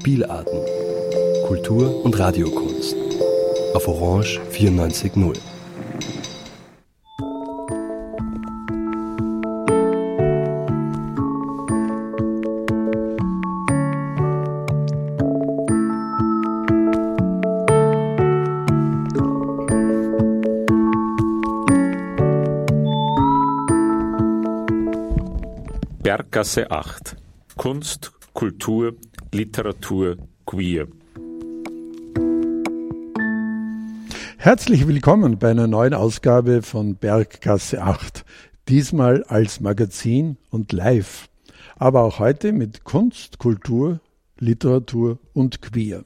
Spielarten. Kultur und Radiokunst. Auf Orange 94.0. Berggasse 8. Kunst, Kultur, Literatur, Queer. Herzlich willkommen bei einer neuen Ausgabe von Berggasse 8. Diesmal als Magazin und live. Aber auch heute mit Kunst, Kultur, Literatur und Queer.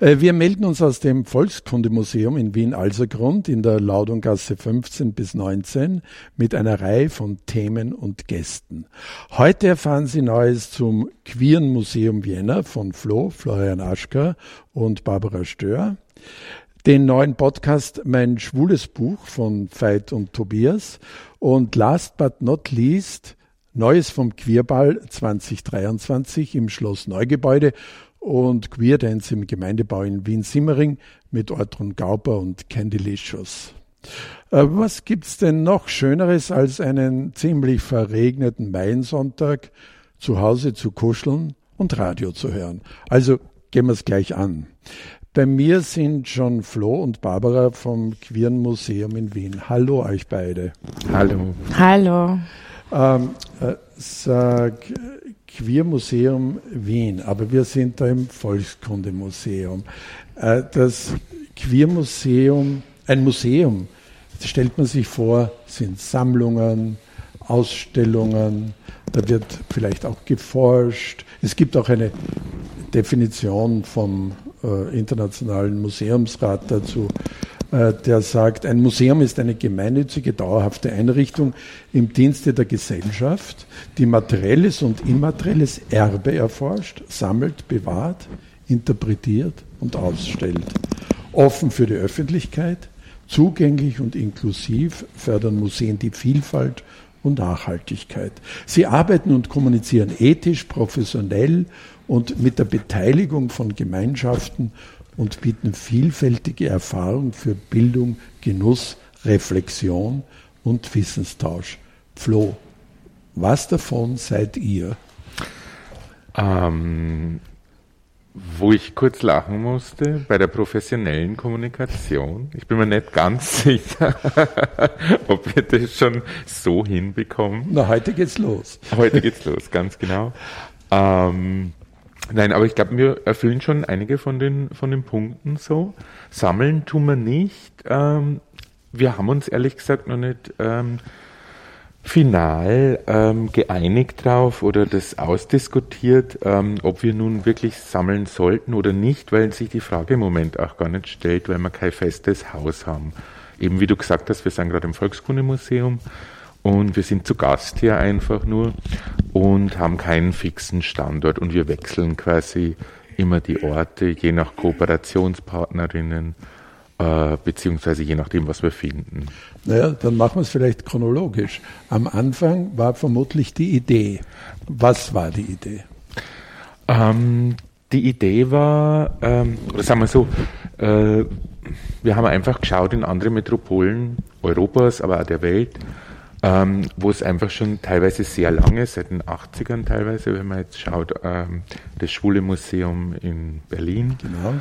Äh, wir melden uns aus dem Volkskundemuseum in Wien-Alsergrund in der Laudunggasse 15 bis 19 mit einer Reihe von Themen und Gästen. Heute erfahren Sie Neues zum Queeren Museum Vienna von Flo, Florian Aschka und Barbara Stör. Den neuen Podcast Mein schwules Buch von Veit und Tobias. Und last but not least Neues vom Queerball 2023 im Schloss Neugebäude und Queer Dance im Gemeindebau in Wien-Simmering mit Ortrun Gauper und Candylicious. Äh, was gibt's denn noch Schöneres als einen ziemlich verregneten Maiensonntag zu Hause zu kuscheln und Radio zu hören? Also gehen wir es gleich an. Bei mir sind schon Flo und Barbara vom Queeren Museum in Wien. Hallo euch beide. Hallo. Hallo. Ähm, äh, sag, Queermuseum Wien, aber wir sind da im Volkskundemuseum. Äh, das Queermuseum, ein Museum, stellt man sich vor, sind Sammlungen, Ausstellungen, da wird vielleicht auch geforscht. Es gibt auch eine Definition vom äh, Internationalen Museumsrat dazu. Äh, der sagt, ein Museum ist eine gemeinnützige, dauerhafte Einrichtung im Dienste der Gesellschaft, die materielles und immaterielles Erbe erforscht, sammelt, bewahrt, interpretiert und ausstellt. Offen für die Öffentlichkeit, zugänglich und inklusiv fördern Museen die Vielfalt und Nachhaltigkeit. Sie arbeiten und kommunizieren ethisch, professionell und mit der Beteiligung von Gemeinschaften und bieten vielfältige Erfahrungen für Bildung, Genuss, Reflexion und Wissenstausch. Flo, was davon seid ihr? Ähm, wo ich kurz lachen musste, bei der professionellen Kommunikation. Ich bin mir nicht ganz sicher, ob wir das schon so hinbekommen. Na, heute geht's los. Heute geht's los, ganz genau. Ähm, Nein, aber ich glaube, wir erfüllen schon einige von den, von den Punkten so. Sammeln tun wir nicht. Ähm, wir haben uns ehrlich gesagt noch nicht ähm, final ähm, geeinigt drauf oder das ausdiskutiert, ähm, ob wir nun wirklich sammeln sollten oder nicht, weil sich die Frage im Moment auch gar nicht stellt, weil wir kein festes Haus haben. Eben wie du gesagt hast, wir sind gerade im Volkskundemuseum und wir sind zu Gast hier einfach nur und haben keinen fixen Standort und wir wechseln quasi immer die Orte, je nach Kooperationspartnerinnen, äh, beziehungsweise je nachdem, was wir finden. Naja, dann machen wir es vielleicht chronologisch. Am Anfang war vermutlich die Idee. Was war die Idee? Ähm, die Idee war, ähm, oder sagen wir so, äh, wir haben einfach geschaut in andere Metropolen Europas, aber auch der Welt, ähm, wo es einfach schon teilweise sehr lange, seit den 80ern teilweise, wenn man jetzt schaut, ähm, das Schwule Museum in Berlin genau.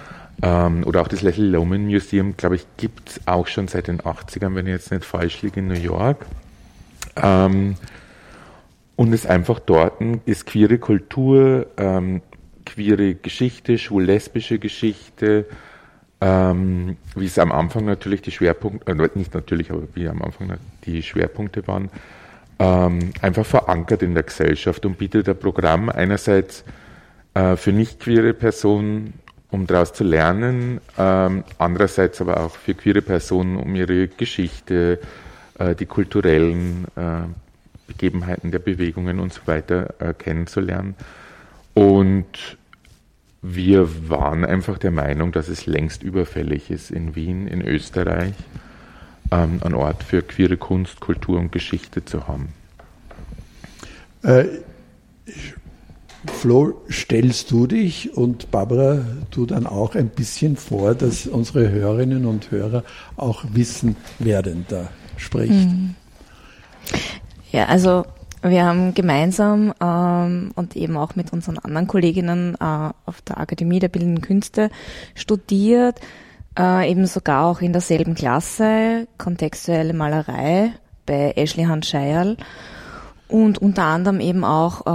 ähm, oder auch das Little Loman Museum, glaube ich, gibt es auch schon seit den 80ern, wenn ich jetzt nicht falsch liege, in New York. Ähm, und es einfach dort ist queere Kultur, ähm, queere Geschichte, schwul-lesbische Geschichte, ähm, wie es am Anfang natürlich die Schwerpunkte, äh, nicht natürlich, aber wie am Anfang die Schwerpunkte waren, ähm, einfach verankert in der Gesellschaft und bietet ein Programm einerseits äh, für nicht queere Personen, um daraus zu lernen, ähm, andererseits aber auch für queere Personen, um ihre Geschichte, äh, die kulturellen äh, Begebenheiten der Bewegungen und so weiter äh, kennenzulernen. Und wir waren einfach der Meinung, dass es längst überfällig ist, in Wien, in Österreich, ähm, einen Ort für queere Kunst, Kultur und Geschichte zu haben. Äh, Flo, stellst du dich und Barbara, du dann auch ein bisschen vor, dass unsere Hörerinnen und Hörer auch wissen, wer denn da spricht? Mhm. Ja, also wir haben gemeinsam ähm, und eben auch mit unseren anderen Kolleginnen äh, auf der Akademie der Bildenden Künste studiert, äh, eben sogar auch in derselben Klasse, kontextuelle Malerei bei Ashley Hanscheierl und unter anderem eben auch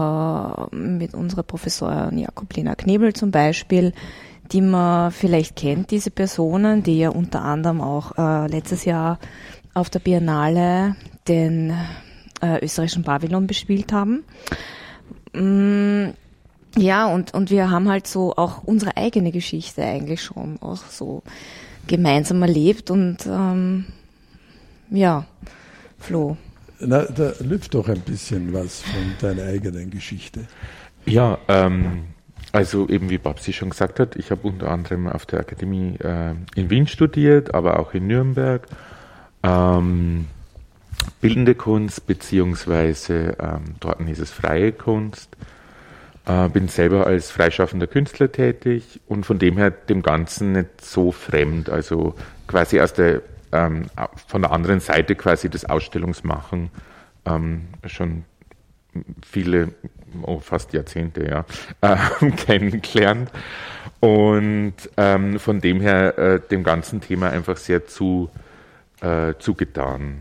äh, mit unserer Professorin Jakoblina Knebel zum Beispiel, die man vielleicht kennt, diese Personen, die ja unter anderem auch äh, letztes Jahr auf der Biennale den äh, österreichischen Pavillon bespielt haben. Mm, ja, und, und wir haben halt so auch unsere eigene Geschichte eigentlich schon auch so gemeinsam erlebt und ähm, ja, Flo. Na, da lüpft doch ein bisschen was von deiner eigenen Geschichte. Ja, ähm, also eben wie Babsi schon gesagt hat, ich habe unter anderem auf der Akademie äh, in Wien studiert, aber auch in Nürnberg. Ähm, bildende Kunst, beziehungsweise ähm, dort ist es freie Kunst. Äh, bin selber als freischaffender Künstler tätig und von dem her dem Ganzen nicht so fremd. Also quasi aus der ähm, von der anderen Seite quasi das Ausstellungsmachen ähm, schon viele, oh, fast Jahrzehnte, ja, äh, kennengelernt. Und ähm, von dem her äh, dem ganzen Thema einfach sehr zu, äh, zugetan.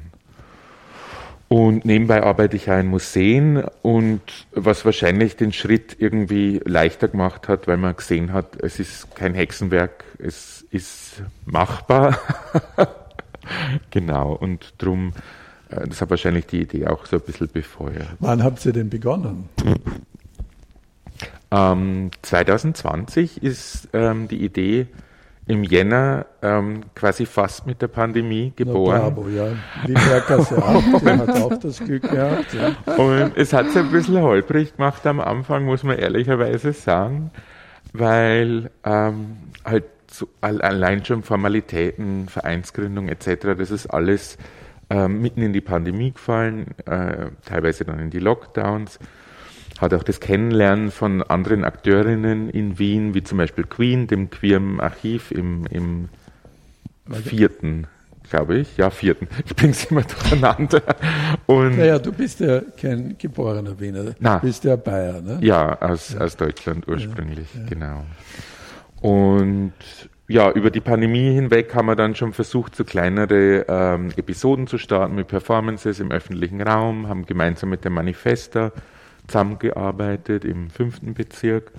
Und nebenbei arbeite ich ja in Museen und was wahrscheinlich den Schritt irgendwie leichter gemacht hat, weil man gesehen hat, es ist kein Hexenwerk, es ist machbar. genau, und drum, äh, das hat wahrscheinlich die Idee auch so ein bisschen befeuert. Wann habt ihr denn begonnen? Ähm, 2020 ist ähm, die Idee im Jänner ähm, quasi fast mit der Pandemie geboren. Na, bravo, ja. Wienerkas ja auch, der hat auch das Glück gehabt. Ja. Und es hat sich ein bisschen holprig gemacht am Anfang, muss man ehrlicherweise sagen, weil ähm, halt so allein schon Formalitäten, Vereinsgründung etc., das ist alles ähm, mitten in die Pandemie gefallen, äh, teilweise dann in die Lockdowns hat auch das Kennenlernen von anderen Akteurinnen in Wien, wie zum Beispiel Queen, dem queeren Archiv im, im vierten, glaube ich, ja, vierten. Ich bringe es immer durcheinander. Und naja, du bist ja kein geborener Wiener, na, du bist ja Bayer, ne? Ja, aus, ja. aus Deutschland ursprünglich, ja, ja. genau. Und ja, über die Pandemie hinweg haben wir dann schon versucht, so kleinere ähm, Episoden zu starten mit Performances im öffentlichen Raum, haben gemeinsam mit dem Manifester zusammengearbeitet im fünften Bezirk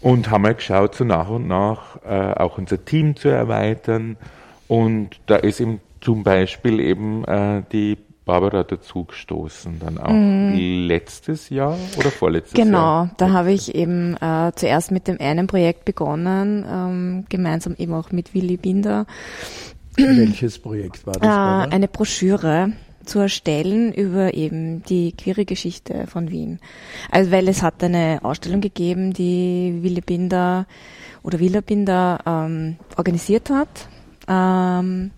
und haben mal geschaut, so nach und nach äh, auch unser Team zu erweitern. Und da ist eben zum Beispiel eben äh, die Barbara dazugestoßen, dann auch mm. letztes Jahr oder vorletztes genau, Jahr? Genau, da habe ich eben äh, zuerst mit dem einen Projekt begonnen, ähm, gemeinsam eben auch mit Willy Binder. Welches Projekt war das? Äh, eine Broschüre zu erstellen über eben die queere Geschichte von Wien. Also weil es hat eine Ausstellung gegeben, die Wille Binder oder Willa Binder ähm, organisiert hat, ähm,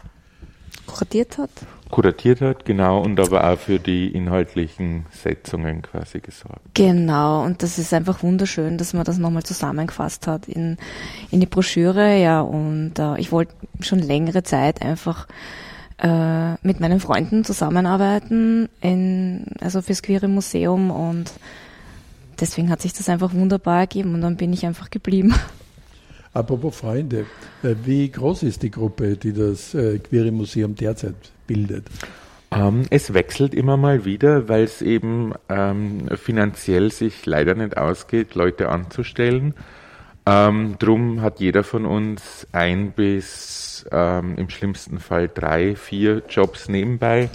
kuratiert hat. Kuratiert hat, genau, und aber auch für die inhaltlichen Setzungen quasi gesorgt. Genau, und das ist einfach wunderschön, dass man das nochmal zusammengefasst hat in, in die Broschüre, ja, und äh, ich wollte schon längere Zeit einfach äh, mit meinen Freunden zusammenarbeiten, in, also fürs Queere Museum und deswegen hat sich das einfach wunderbar ergeben und dann bin ich einfach geblieben. Apropos Freunde, äh, wie groß ist die Gruppe, die das äh, Queere Museum derzeit bildet? Ähm, es wechselt immer mal wieder, weil es eben ähm, finanziell sich leider nicht ausgeht, Leute anzustellen. Ähm, drum hat jeder von uns ein bis ähm, im schlimmsten Fall drei, vier Jobs nebenbei.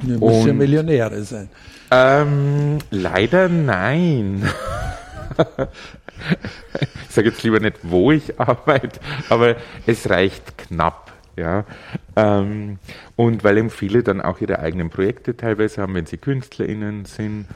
Du musst ja Millionäre sein. Ähm, leider nein. ich sage jetzt lieber nicht, wo ich arbeite, aber es reicht knapp. Ja, ähm, und weil eben viele dann auch ihre eigenen Projekte teilweise haben, wenn sie KünstlerInnen sind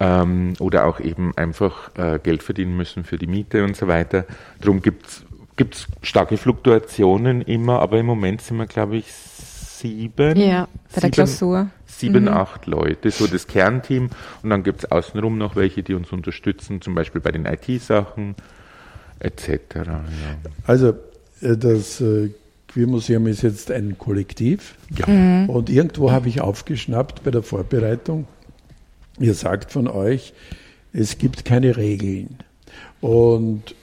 ähm, oder auch eben einfach äh, Geld verdienen müssen für die Miete und so weiter. Darum gibt es starke Fluktuationen immer, aber im Moment sind wir, glaube ich, sieben. Ja, bei der Klausur. sieben, mhm. acht Leute, so das Kernteam. Und dann gibt es außenrum noch welche, die uns unterstützen, zum Beispiel bei den IT-Sachen etc. Ja. Also äh, das äh, Queermuseum ist jetzt ein Kollektiv. Ja. Mhm. Und irgendwo habe ich aufgeschnappt bei der Vorbereitung, ihr sagt von euch, es gibt keine Regeln. Und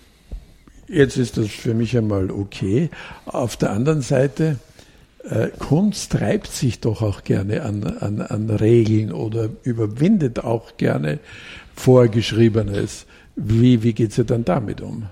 jetzt ist das für mich einmal okay. Auf der anderen Seite, äh, Kunst treibt sich doch auch gerne an, an, an Regeln oder überwindet auch gerne Vorgeschriebenes. Wie, wie geht sie dann damit um?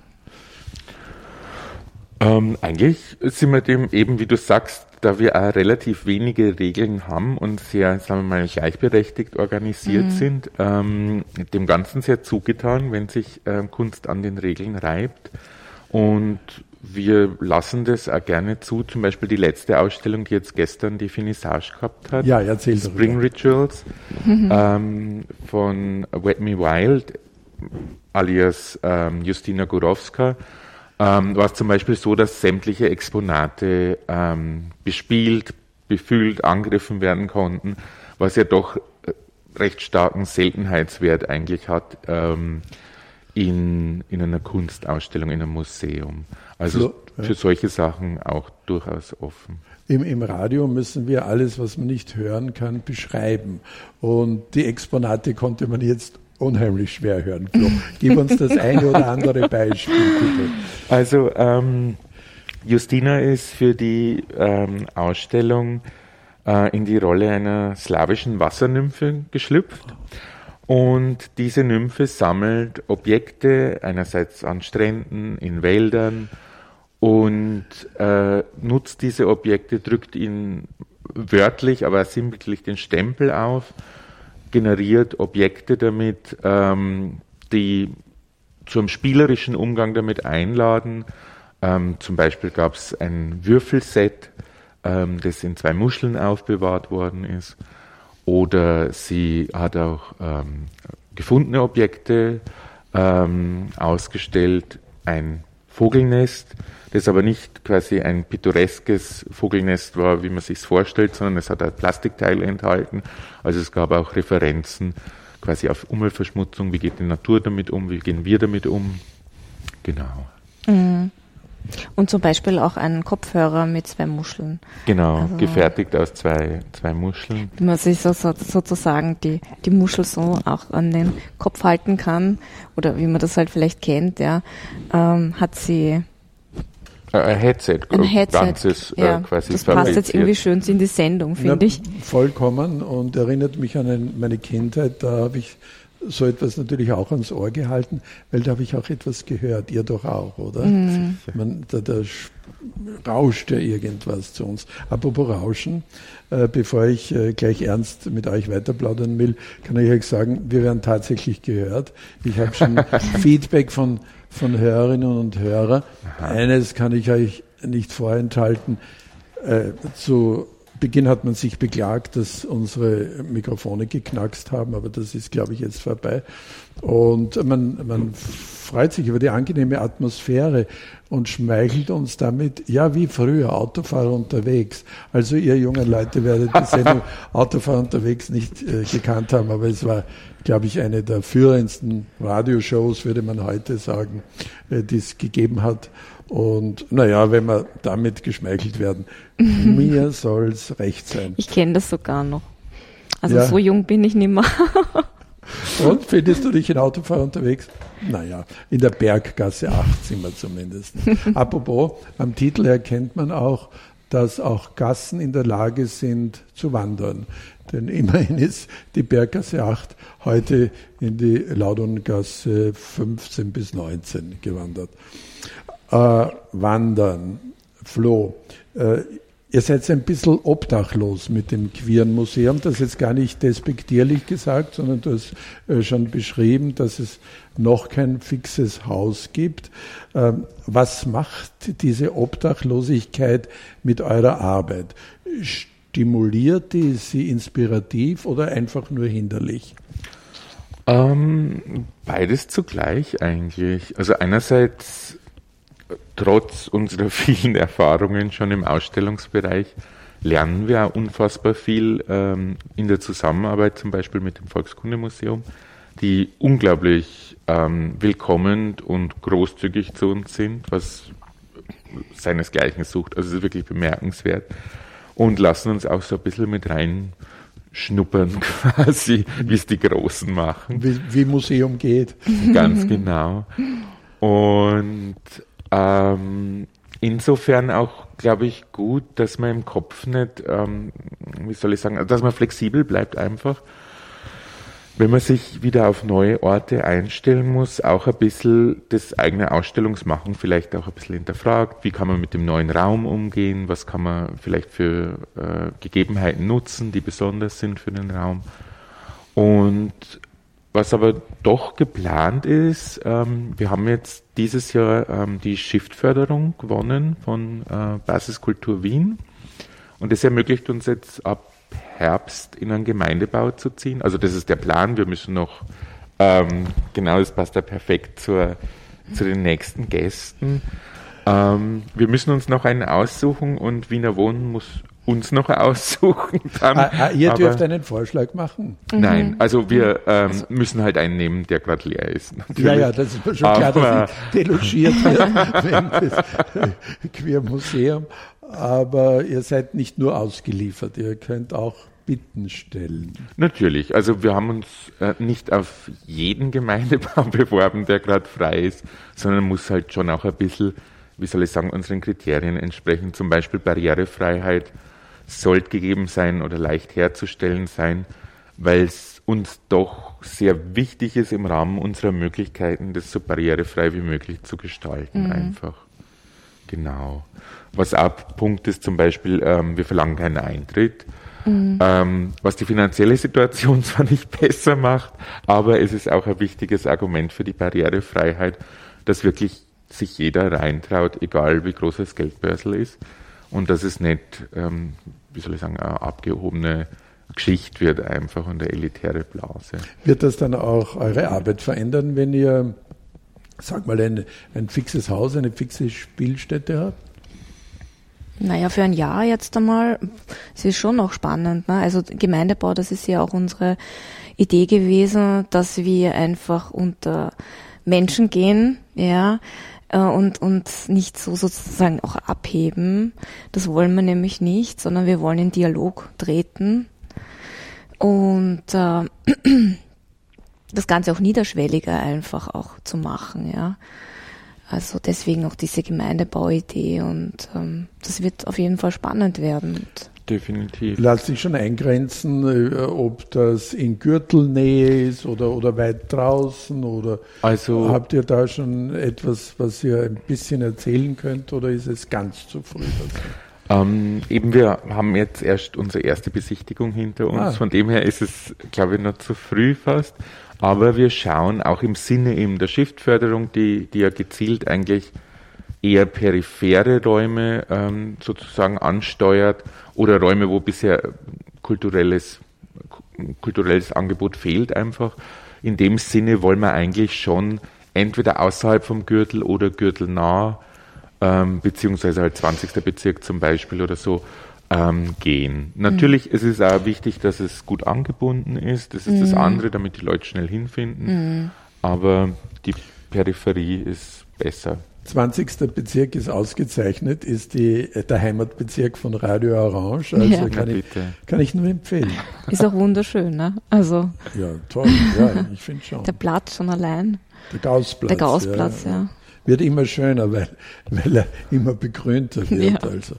Ähm, eigentlich sind wir dem eben, wie du sagst, da wir auch relativ wenige Regeln haben und sehr, sagen wir mal, gleichberechtigt organisiert mhm. sind, ähm, dem Ganzen sehr zugetan, wenn sich äh, Kunst an den Regeln reibt. Und wir lassen das auch gerne zu. Zum Beispiel die letzte Ausstellung, die jetzt gestern die Finissage gehabt hat. Ja, erzähl Spring darüber. Rituals mhm. ähm, von Wet Me Wild alias ähm, Justina Gurowska ähm, war es zum Beispiel so, dass sämtliche Exponate ähm, bespielt, befüllt, angegriffen werden konnten, was ja doch äh, recht starken Seltenheitswert eigentlich hat ähm, in, in einer Kunstausstellung, in einem Museum. Also so, für solche Sachen auch durchaus offen. Im, Im Radio müssen wir alles, was man nicht hören kann, beschreiben. Und die Exponate konnte man jetzt unheimlich schwer hören. Flo. Gib uns das eine oder andere Beispiel, bitte. Also, ähm, Justina ist für die ähm, Ausstellung äh, in die Rolle einer slawischen Wassernymphe geschlüpft. Und diese Nymphe sammelt Objekte, einerseits an Stränden, in Wäldern und äh, nutzt diese Objekte, drückt ihnen wörtlich, aber sinnbildlich den Stempel auf generiert Objekte damit, ähm, die zum spielerischen Umgang damit einladen. Ähm, zum Beispiel gab es ein Würfelset, ähm, das in zwei Muscheln aufbewahrt worden ist. Oder sie hat auch ähm, gefundene Objekte ähm, ausgestellt, ein Vogelnest, das aber nicht quasi ein pittoreskes Vogelnest war, wie man sich vorstellt, sondern es hat ein Plastikteil enthalten. Also es gab auch Referenzen quasi auf Umweltverschmutzung, wie geht die Natur damit um, wie gehen wir damit um. Genau. Mhm. Und zum Beispiel auch einen Kopfhörer mit zwei Muscheln. Genau, also, gefertigt aus zwei, zwei Muscheln. Wie man sich so, so, sozusagen die, die Muschel so auch an den Kopf halten kann oder wie man das halt vielleicht kennt, ja, ähm, hat sie ein Headset, ein Headset ganzes äh, ja, äh, quasi Das passt jetzt irgendwie schön in die Sendung, finde ich. Vollkommen und erinnert mich an ein, meine Kindheit. Da habe ich so etwas natürlich auch ans Ohr gehalten, weil da habe ich auch etwas gehört. Ihr doch auch, oder? Mhm. Man, da, da rauscht ja irgendwas zu uns. Apropos Rauschen, äh, bevor ich äh, gleich ernst mit euch weiter plaudern will, kann ich euch sagen, wir werden tatsächlich gehört. Ich habe schon Feedback von von Hörerinnen und Hörern. Eines kann ich euch nicht vorenthalten. Äh, zu Beginn hat man sich beklagt, dass unsere Mikrofone geknackst haben, aber das ist, glaube ich, jetzt vorbei. Und man, man freut sich über die angenehme Atmosphäre und schmeichelt uns damit, ja, wie früher, Autofahrer unterwegs. Also ihr jungen Leute werdet die Sendung Autofahrer unterwegs nicht äh, gekannt haben, aber es war glaube ich, eine der führendsten Radioshows, würde man heute sagen, äh, die es gegeben hat. Und naja, wenn wir damit geschmeichelt werden, mir soll's recht sein. Ich kenne das sogar noch. Also ja. so jung bin ich nicht mehr. Und findest du dich in Autofahrer unterwegs? Naja, in der Berggasse 8 sind wir zumindest. Apropos, am Titel erkennt man auch, dass auch Gassen in der Lage sind zu wandern. Denn immerhin ist die Berggasse 8 heute in die Laudongasse 15 bis 19 gewandert. Äh, wandern, Flo, äh, ihr seid ein bisschen obdachlos mit dem Queeren Museum. Das ist jetzt gar nicht despektierlich gesagt, sondern du hast äh, schon beschrieben, dass es noch kein fixes Haus gibt. Ähm, was macht diese Obdachlosigkeit mit eurer Arbeit? Stimuliert die sie inspirativ oder einfach nur hinderlich? Ähm, beides zugleich eigentlich. Also einerseits trotz unserer vielen Erfahrungen schon im Ausstellungsbereich lernen wir auch unfassbar viel ähm, in der Zusammenarbeit zum Beispiel mit dem Volkskundemuseum, die unglaublich ähm, willkommen und großzügig zu uns sind, was seinesgleichen sucht. Also es ist wirklich bemerkenswert und lassen uns auch so ein bisschen mit rein schnuppern quasi, wie es die Großen machen. Wie, wie Museum geht. Ganz genau. Und ähm, insofern auch, glaube ich, gut, dass man im Kopf nicht, ähm, wie soll ich sagen, dass man flexibel bleibt einfach wenn man sich wieder auf neue Orte einstellen muss, auch ein bisschen das eigene Ausstellungsmachen vielleicht auch ein bisschen hinterfragt. Wie kann man mit dem neuen Raum umgehen? Was kann man vielleicht für äh, Gegebenheiten nutzen, die besonders sind für den Raum? Und was aber doch geplant ist, ähm, wir haben jetzt dieses Jahr ähm, die Shift-Förderung gewonnen von äh, Basiskultur Wien. Und das ermöglicht uns jetzt ab Herbst in einen Gemeindebau zu ziehen. Also das ist der Plan. Wir müssen noch, ähm, genau, das passt da perfekt zur, zu den nächsten Gästen. Ähm, wir müssen uns noch einen aussuchen und Wiener Wohnen muss uns noch aussuchen. Dann. Ah, ah, ihr dürft Aber, einen Vorschlag machen. Nein, mhm. also wir ähm, also. müssen halt einen nehmen, der gerade leer ist. Natürlich. Ja, ja, das ist mir schon klar, Aber, dass ich delogiert werde das Queer Museum. Aber ihr seid nicht nur ausgeliefert, ihr könnt auch Bitten stellen. Natürlich. Also wir haben uns äh, nicht auf jeden Gemeindebau beworben, der gerade frei ist, sondern muss halt schon auch ein bisschen, wie soll ich sagen, unseren Kriterien entsprechen. Zum Beispiel Barrierefreiheit sollte gegeben sein oder leicht herzustellen sein, weil es uns doch sehr wichtig ist, im Rahmen unserer Möglichkeiten das so barrierefrei wie möglich zu gestalten mhm. einfach. Genau. Was auch Punkt ist zum Beispiel, ähm, wir verlangen keinen Eintritt. Mhm. Ähm, was die finanzielle Situation zwar nicht besser macht, aber es ist auch ein wichtiges Argument für die Barrierefreiheit, dass wirklich sich jeder reintraut, egal wie groß das Geldbörsel ist und dass es nicht, ähm, wie soll ich sagen, eine abgehobene Geschichte wird einfach und eine elitäre Blase. Wird das dann auch eure Arbeit verändern, wenn ihr, sag mal, ein, ein fixes Haus, eine fixe Spielstätte habt? Naja, für ein Jahr jetzt einmal, es ist schon noch spannend. Ne? Also Gemeindebau, das ist ja auch unsere Idee gewesen, dass wir einfach unter Menschen gehen, ja, äh, und, und nicht so sozusagen auch abheben. Das wollen wir nämlich nicht, sondern wir wollen in Dialog treten und äh, das Ganze auch niederschwelliger einfach auch zu machen, ja. Also deswegen auch diese Gemeindebauidee und ähm, das wird auf jeden Fall spannend werden. Definitiv. Lässt sich schon eingrenzen, äh, ob das in Gürtelnähe ist oder, oder weit draußen oder also, habt ihr da schon etwas, was ihr ein bisschen erzählen könnt oder ist es ganz zu früh? Ähm, eben, wir haben jetzt erst unsere erste Besichtigung hinter uns, ah. von dem her ist es, glaube ich, noch zu früh fast. Aber wir schauen auch im Sinne eben der Shift-Förderung, die, die ja gezielt eigentlich eher periphere Räume ähm, sozusagen ansteuert oder Räume, wo bisher kulturelles, kulturelles Angebot fehlt einfach. In dem Sinne wollen wir eigentlich schon entweder außerhalb vom Gürtel oder gürtelnah, ähm, beziehungsweise halt 20. Bezirk zum Beispiel oder so, ähm, gehen. Natürlich mhm. ist es auch wichtig, dass es gut angebunden ist. Das ist mhm. das andere, damit die Leute schnell hinfinden. Mhm. Aber die Peripherie ist besser. 20. Bezirk ist ausgezeichnet, ist die, der Heimatbezirk von Radio Orange. Also ja. kann, ich, kann ich nur empfehlen. Ist auch wunderschön, ne? Also. Ja, toll, ja, ich finde schon. Der Platz schon allein. Der Gaußplatz. Der Gaußplatz, ja. ja. Wird immer schöner, weil, weil er immer begrünter wird. Also.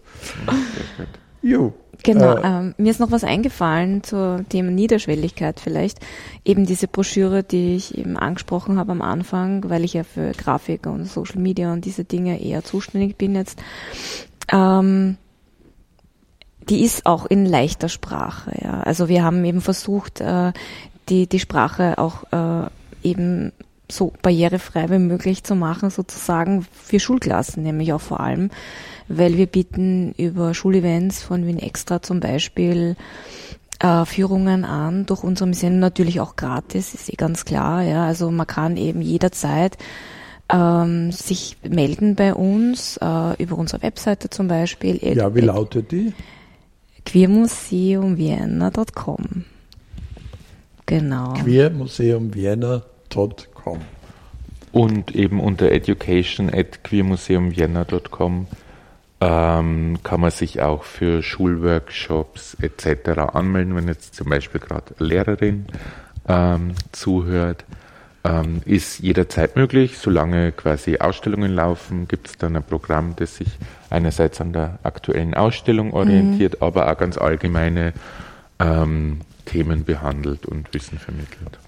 Jo. Genau, äh, ähm, mir ist noch was eingefallen zum Thema Niederschwelligkeit vielleicht. Eben diese Broschüre, die ich eben angesprochen habe am Anfang, weil ich ja für Grafik und Social Media und diese Dinge eher zuständig bin jetzt. Ähm, die ist auch in leichter Sprache. Ja. Also wir haben eben versucht, äh, die, die Sprache auch äh, eben so barrierefrei wie möglich zu machen, sozusagen für Schulklassen, nämlich auch vor allem weil wir bieten über Schulevents von Wien Extra zum Beispiel äh, Führungen an durch unsere Museum natürlich auch gratis, ist eh ganz klar. Ja, also man kann eben jederzeit ähm, sich melden bei uns äh, über unsere Webseite zum Beispiel. Ja, wie lautet die? queermuseumvienna.com. Genau. queermuseumvienna.com. Und eben unter education at queermuseumvienna.com ähm, kann man sich auch für Schulworkshops etc. anmelden, wenn jetzt zum Beispiel gerade Lehrerin ähm, zuhört. Ähm, ist jederzeit möglich, solange quasi Ausstellungen laufen, gibt es dann ein Programm, das sich einerseits an der aktuellen Ausstellung orientiert, mhm. aber auch ganz allgemeine ähm, Themen behandelt und Wissen vermittelt.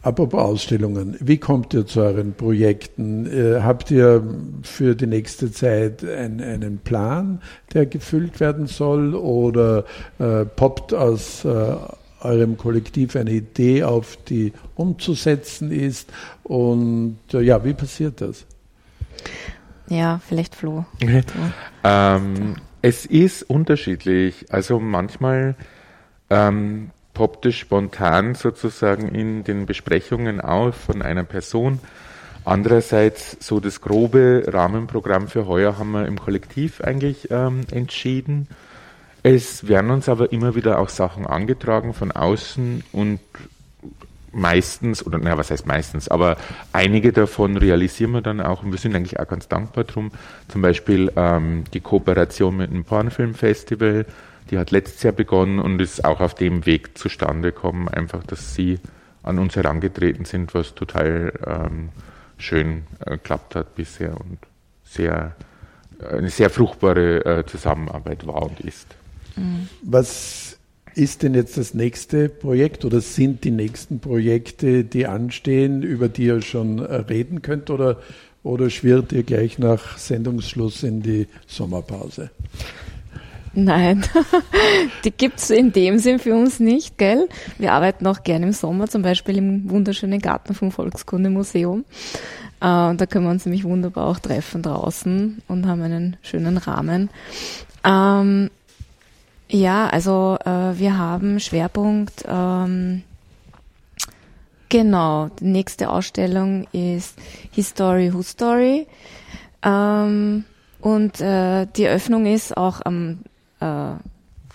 Apropos Ausstellungen, wie kommt ihr zu euren Projekten? Äh, habt ihr für die nächste Zeit ein, einen Plan, der gefüllt werden soll oder äh, poppt aus äh, eurem Kollektiv eine Idee auf, die umzusetzen ist? Und äh, ja, wie passiert das? Ja, vielleicht Flo. ähm, es ist unterschiedlich. Also manchmal ähm, poppt es spontan sozusagen in den Besprechungen auf von einer Person. Andererseits so das grobe Rahmenprogramm für heuer haben wir im Kollektiv eigentlich ähm, entschieden. Es werden uns aber immer wieder auch Sachen angetragen von außen und meistens, oder naja, was heißt meistens, aber einige davon realisieren wir dann auch und wir sind eigentlich auch ganz dankbar drum. Zum Beispiel ähm, die Kooperation mit dem Pornfilmfestival, die hat letztes Jahr begonnen und ist auch auf dem Weg zustande gekommen, einfach, dass sie an uns herangetreten sind, was total ähm, schön äh, geklappt hat bisher und sehr, eine sehr fruchtbare äh, Zusammenarbeit war und ist. Mhm. Was ist denn jetzt das nächste Projekt oder sind die nächsten Projekte, die anstehen, über die ihr schon äh, reden könnt oder, oder schwirrt ihr gleich nach Sendungsschluss in die Sommerpause? Nein, die gibt es in dem Sinn für uns nicht, gell? Wir arbeiten auch gerne im Sommer, zum Beispiel im wunderschönen Garten vom Volkskundemuseum. Äh, da können wir uns nämlich wunderbar auch treffen draußen und haben einen schönen Rahmen. Ähm, ja, also äh, wir haben Schwerpunkt, ähm, genau, die nächste Ausstellung ist History Who Story. Ähm, und äh, die Eröffnung ist auch am äh,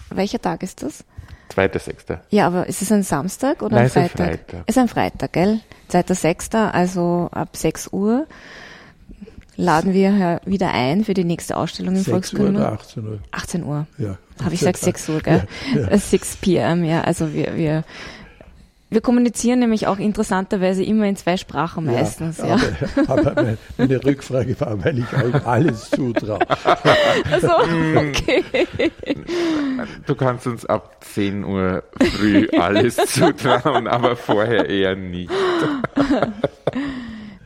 welcher Tag ist das? Zweiter, Sechster. Ja, aber ist es ein Samstag oder Nein, ein Freitag? Ist ein Freitag. Ist ein Freitag, gell? Zweiter, Sechster, also ab 6 Uhr laden wir wieder ein für die nächste Ausstellung in Volkskunde. Uhr oder 18 Uhr? 18 Uhr. Ja. Habe ich gesagt 6 Uhr, gell? Ja, ja. 6 p.m., ja. Also wir, wir wir kommunizieren nämlich auch interessanterweise immer in zwei Sprachen meistens. Ja, ja. Aber, aber, meine Rückfrage war, weil ich euch alles zutraue. Also, okay. Du kannst uns ab 10 Uhr früh alles zutrauen, aber vorher eher nicht.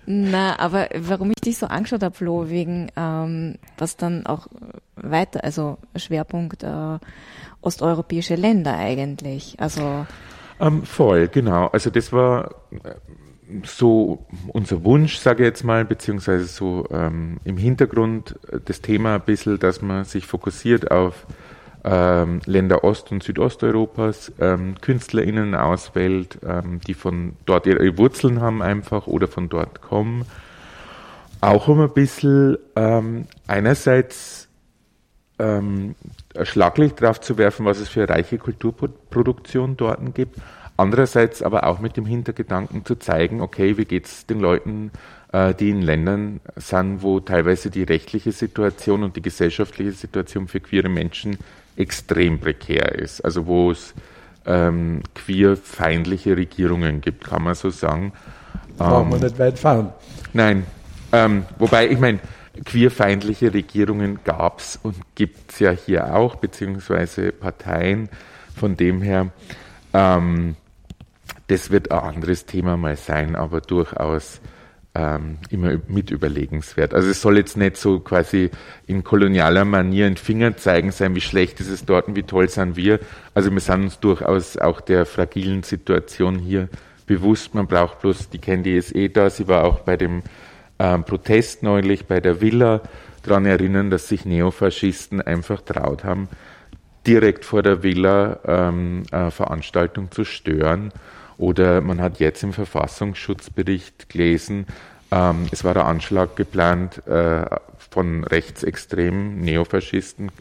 Na, aber warum ich dich so angeschaut habe, Flo, wegen ähm, was dann auch weiter, also Schwerpunkt äh, osteuropäische Länder eigentlich. Also ähm, voll, genau. Also das war äh, so unser Wunsch, sage ich jetzt mal, beziehungsweise so ähm, im Hintergrund äh, das Thema ein bisschen, dass man sich fokussiert auf ähm, Länder Ost- und Südosteuropas, ähm, KünstlerInnen auswählt, ähm, die von dort ihre Wurzeln haben einfach oder von dort kommen. Auch um ein bisschen ähm, einerseits ähm, Schlaglicht drauf zu werfen, was es für reiche Kulturproduktion dort gibt. Andererseits aber auch mit dem Hintergedanken zu zeigen, okay, wie geht es den Leuten, äh, die in Ländern sind, wo teilweise die rechtliche Situation und die gesellschaftliche Situation für queere Menschen extrem prekär ist. Also wo es ähm, queerfeindliche Regierungen gibt, kann man so sagen. Brauchen ähm, wir nicht weit fahren. Nein. Ähm, wobei, ich meine, queerfeindliche Regierungen gab es und gibt es ja hier auch, beziehungsweise Parteien. Von dem her, ähm, das wird ein anderes Thema mal sein, aber durchaus ähm, immer mit überlegenswert. Also es soll jetzt nicht so quasi in kolonialer Manier ein Finger zeigen sein, wie schlecht ist es dort und wie toll sind wir. Also wir sind uns durchaus auch der fragilen Situation hier bewusst. Man braucht bloß, die Candy ist eh da, sie war auch bei dem ähm, Protest neulich bei der Villa daran erinnern, dass sich Neofaschisten einfach traut haben, direkt vor der Villa ähm, äh, Veranstaltung zu stören. Oder man hat jetzt im Verfassungsschutzbericht gelesen, ähm, es war der Anschlag geplant äh, von rechtsextremen Neofaschisten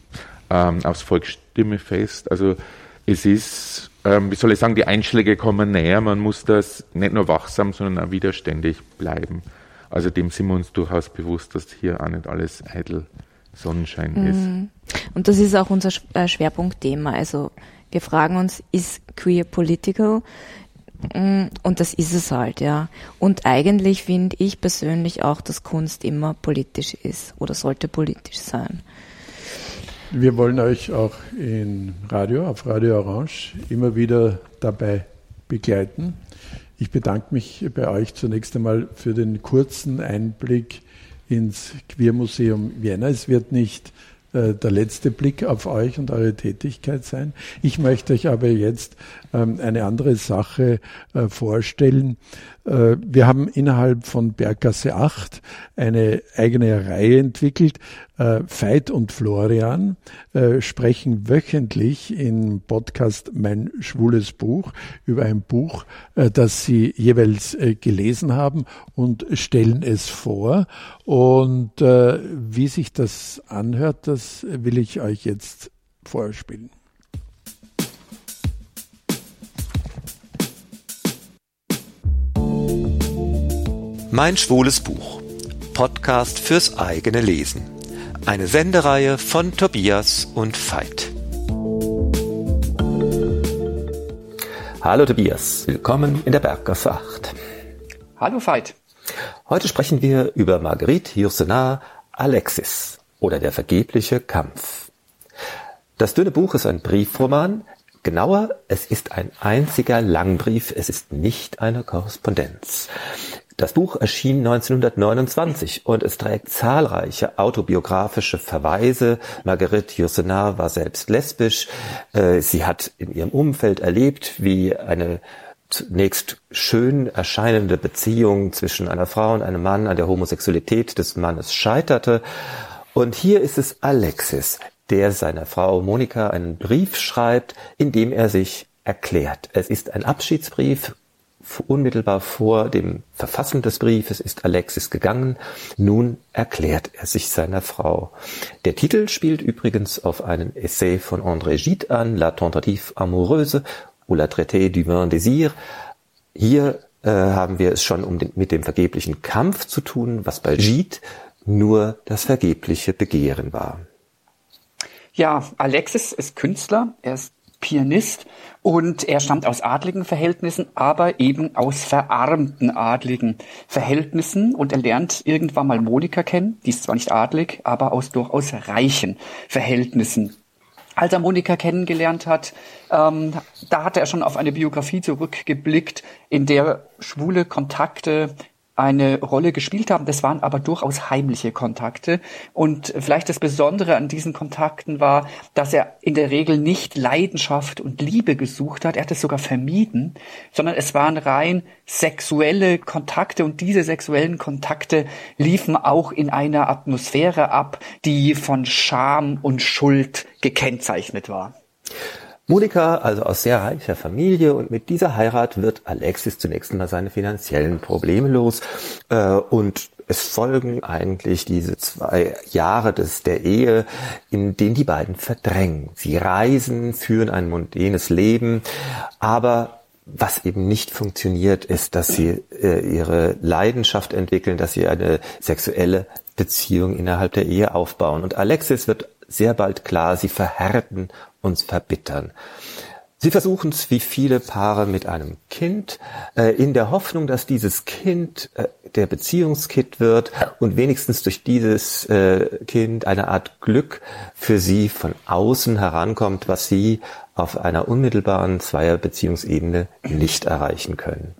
ähm, aufs Volks Stimme fest. Also es ist, ähm, wie soll ich sagen, die Einschläge kommen näher. Man muss das nicht nur wachsam, sondern auch widerständig bleiben. Also dem sind wir uns durchaus bewusst, dass hier auch nicht alles eitel Sonnenschein mhm. ist. Und das ist auch unser äh, Schwerpunktthema. Also wir fragen uns, ist queer political? Mm, und das ist es halt, ja. Und eigentlich finde ich persönlich auch, dass Kunst immer politisch ist oder sollte politisch sein. Wir wollen euch auch in Radio, auf Radio Orange, immer wieder dabei begleiten. Ich bedanke mich bei euch zunächst einmal für den kurzen Einblick ins Queermuseum Vienna. Es wird nicht äh, der letzte Blick auf euch und eure Tätigkeit sein. Ich möchte euch aber jetzt ähm, eine andere Sache äh, vorstellen. Äh, wir haben innerhalb von Berggasse 8 eine eigene Reihe entwickelt. Veit und Florian sprechen wöchentlich im Podcast Mein schwules Buch über ein Buch, das sie jeweils gelesen haben und stellen es vor. Und wie sich das anhört, das will ich euch jetzt vorspielen. Mein schwules Buch. Podcast fürs eigene Lesen. Eine Sendereihe von Tobias und Veit. Hallo Tobias, willkommen in der Berggasse 8. Hallo Veit. Heute sprechen wir über Marguerite Yourcenar Alexis oder Der vergebliche Kampf. Das dünne Buch ist ein Briefroman. Genauer, es ist ein einziger Langbrief, es ist nicht eine Korrespondenz. Das Buch erschien 1929 und es trägt zahlreiche autobiografische Verweise. Marguerite Yourcenar war selbst lesbisch. Äh, sie hat in ihrem Umfeld erlebt, wie eine zunächst schön erscheinende Beziehung zwischen einer Frau und einem Mann an der Homosexualität des Mannes scheiterte und hier ist es Alexis, der seiner Frau Monika einen Brief schreibt, in dem er sich erklärt. Es ist ein Abschiedsbrief. Unmittelbar vor dem Verfassen des Briefes ist Alexis gegangen. Nun erklärt er sich seiner Frau. Der Titel spielt übrigens auf einen Essay von André Gide an, La Tentative Amoureuse ou la Traité du Vin Désir. Hier äh, haben wir es schon um den, mit dem vergeblichen Kampf zu tun, was bei Gide nur das vergebliche Begehren war. Ja, Alexis ist Künstler, er ist Pianist und er stammt aus adligen Verhältnissen, aber eben aus verarmten adligen Verhältnissen und er lernt irgendwann mal Monika kennen, die ist zwar nicht adlig, aber aus durchaus reichen Verhältnissen. Als er Monika kennengelernt hat, ähm, da hatte er schon auf eine Biografie zurückgeblickt, in der schwule Kontakte eine Rolle gespielt haben. Das waren aber durchaus heimliche Kontakte. Und vielleicht das Besondere an diesen Kontakten war, dass er in der Regel nicht Leidenschaft und Liebe gesucht hat. Er hat es sogar vermieden, sondern es waren rein sexuelle Kontakte und diese sexuellen Kontakte liefen auch in einer Atmosphäre ab, die von Scham und Schuld gekennzeichnet war. Monika, also aus sehr reicher Familie und mit dieser Heirat wird Alexis zunächst einmal seine finanziellen Probleme los äh, und es folgen eigentlich diese zwei Jahre des, der Ehe, in denen die beiden verdrängen. Sie reisen, führen ein mondänes Leben, aber was eben nicht funktioniert, ist, dass sie äh, ihre Leidenschaft entwickeln, dass sie eine sexuelle Beziehung innerhalb der Ehe aufbauen. Und Alexis wird sehr bald klar, sie verhärten uns verbittern. Sie versuchen es wie viele Paare mit einem Kind, äh, in der Hoffnung, dass dieses Kind äh, der Beziehungskit wird und wenigstens durch dieses äh, Kind eine Art Glück für sie von außen herankommt, was sie auf einer unmittelbaren Zweierbeziehungsebene nicht erreichen können.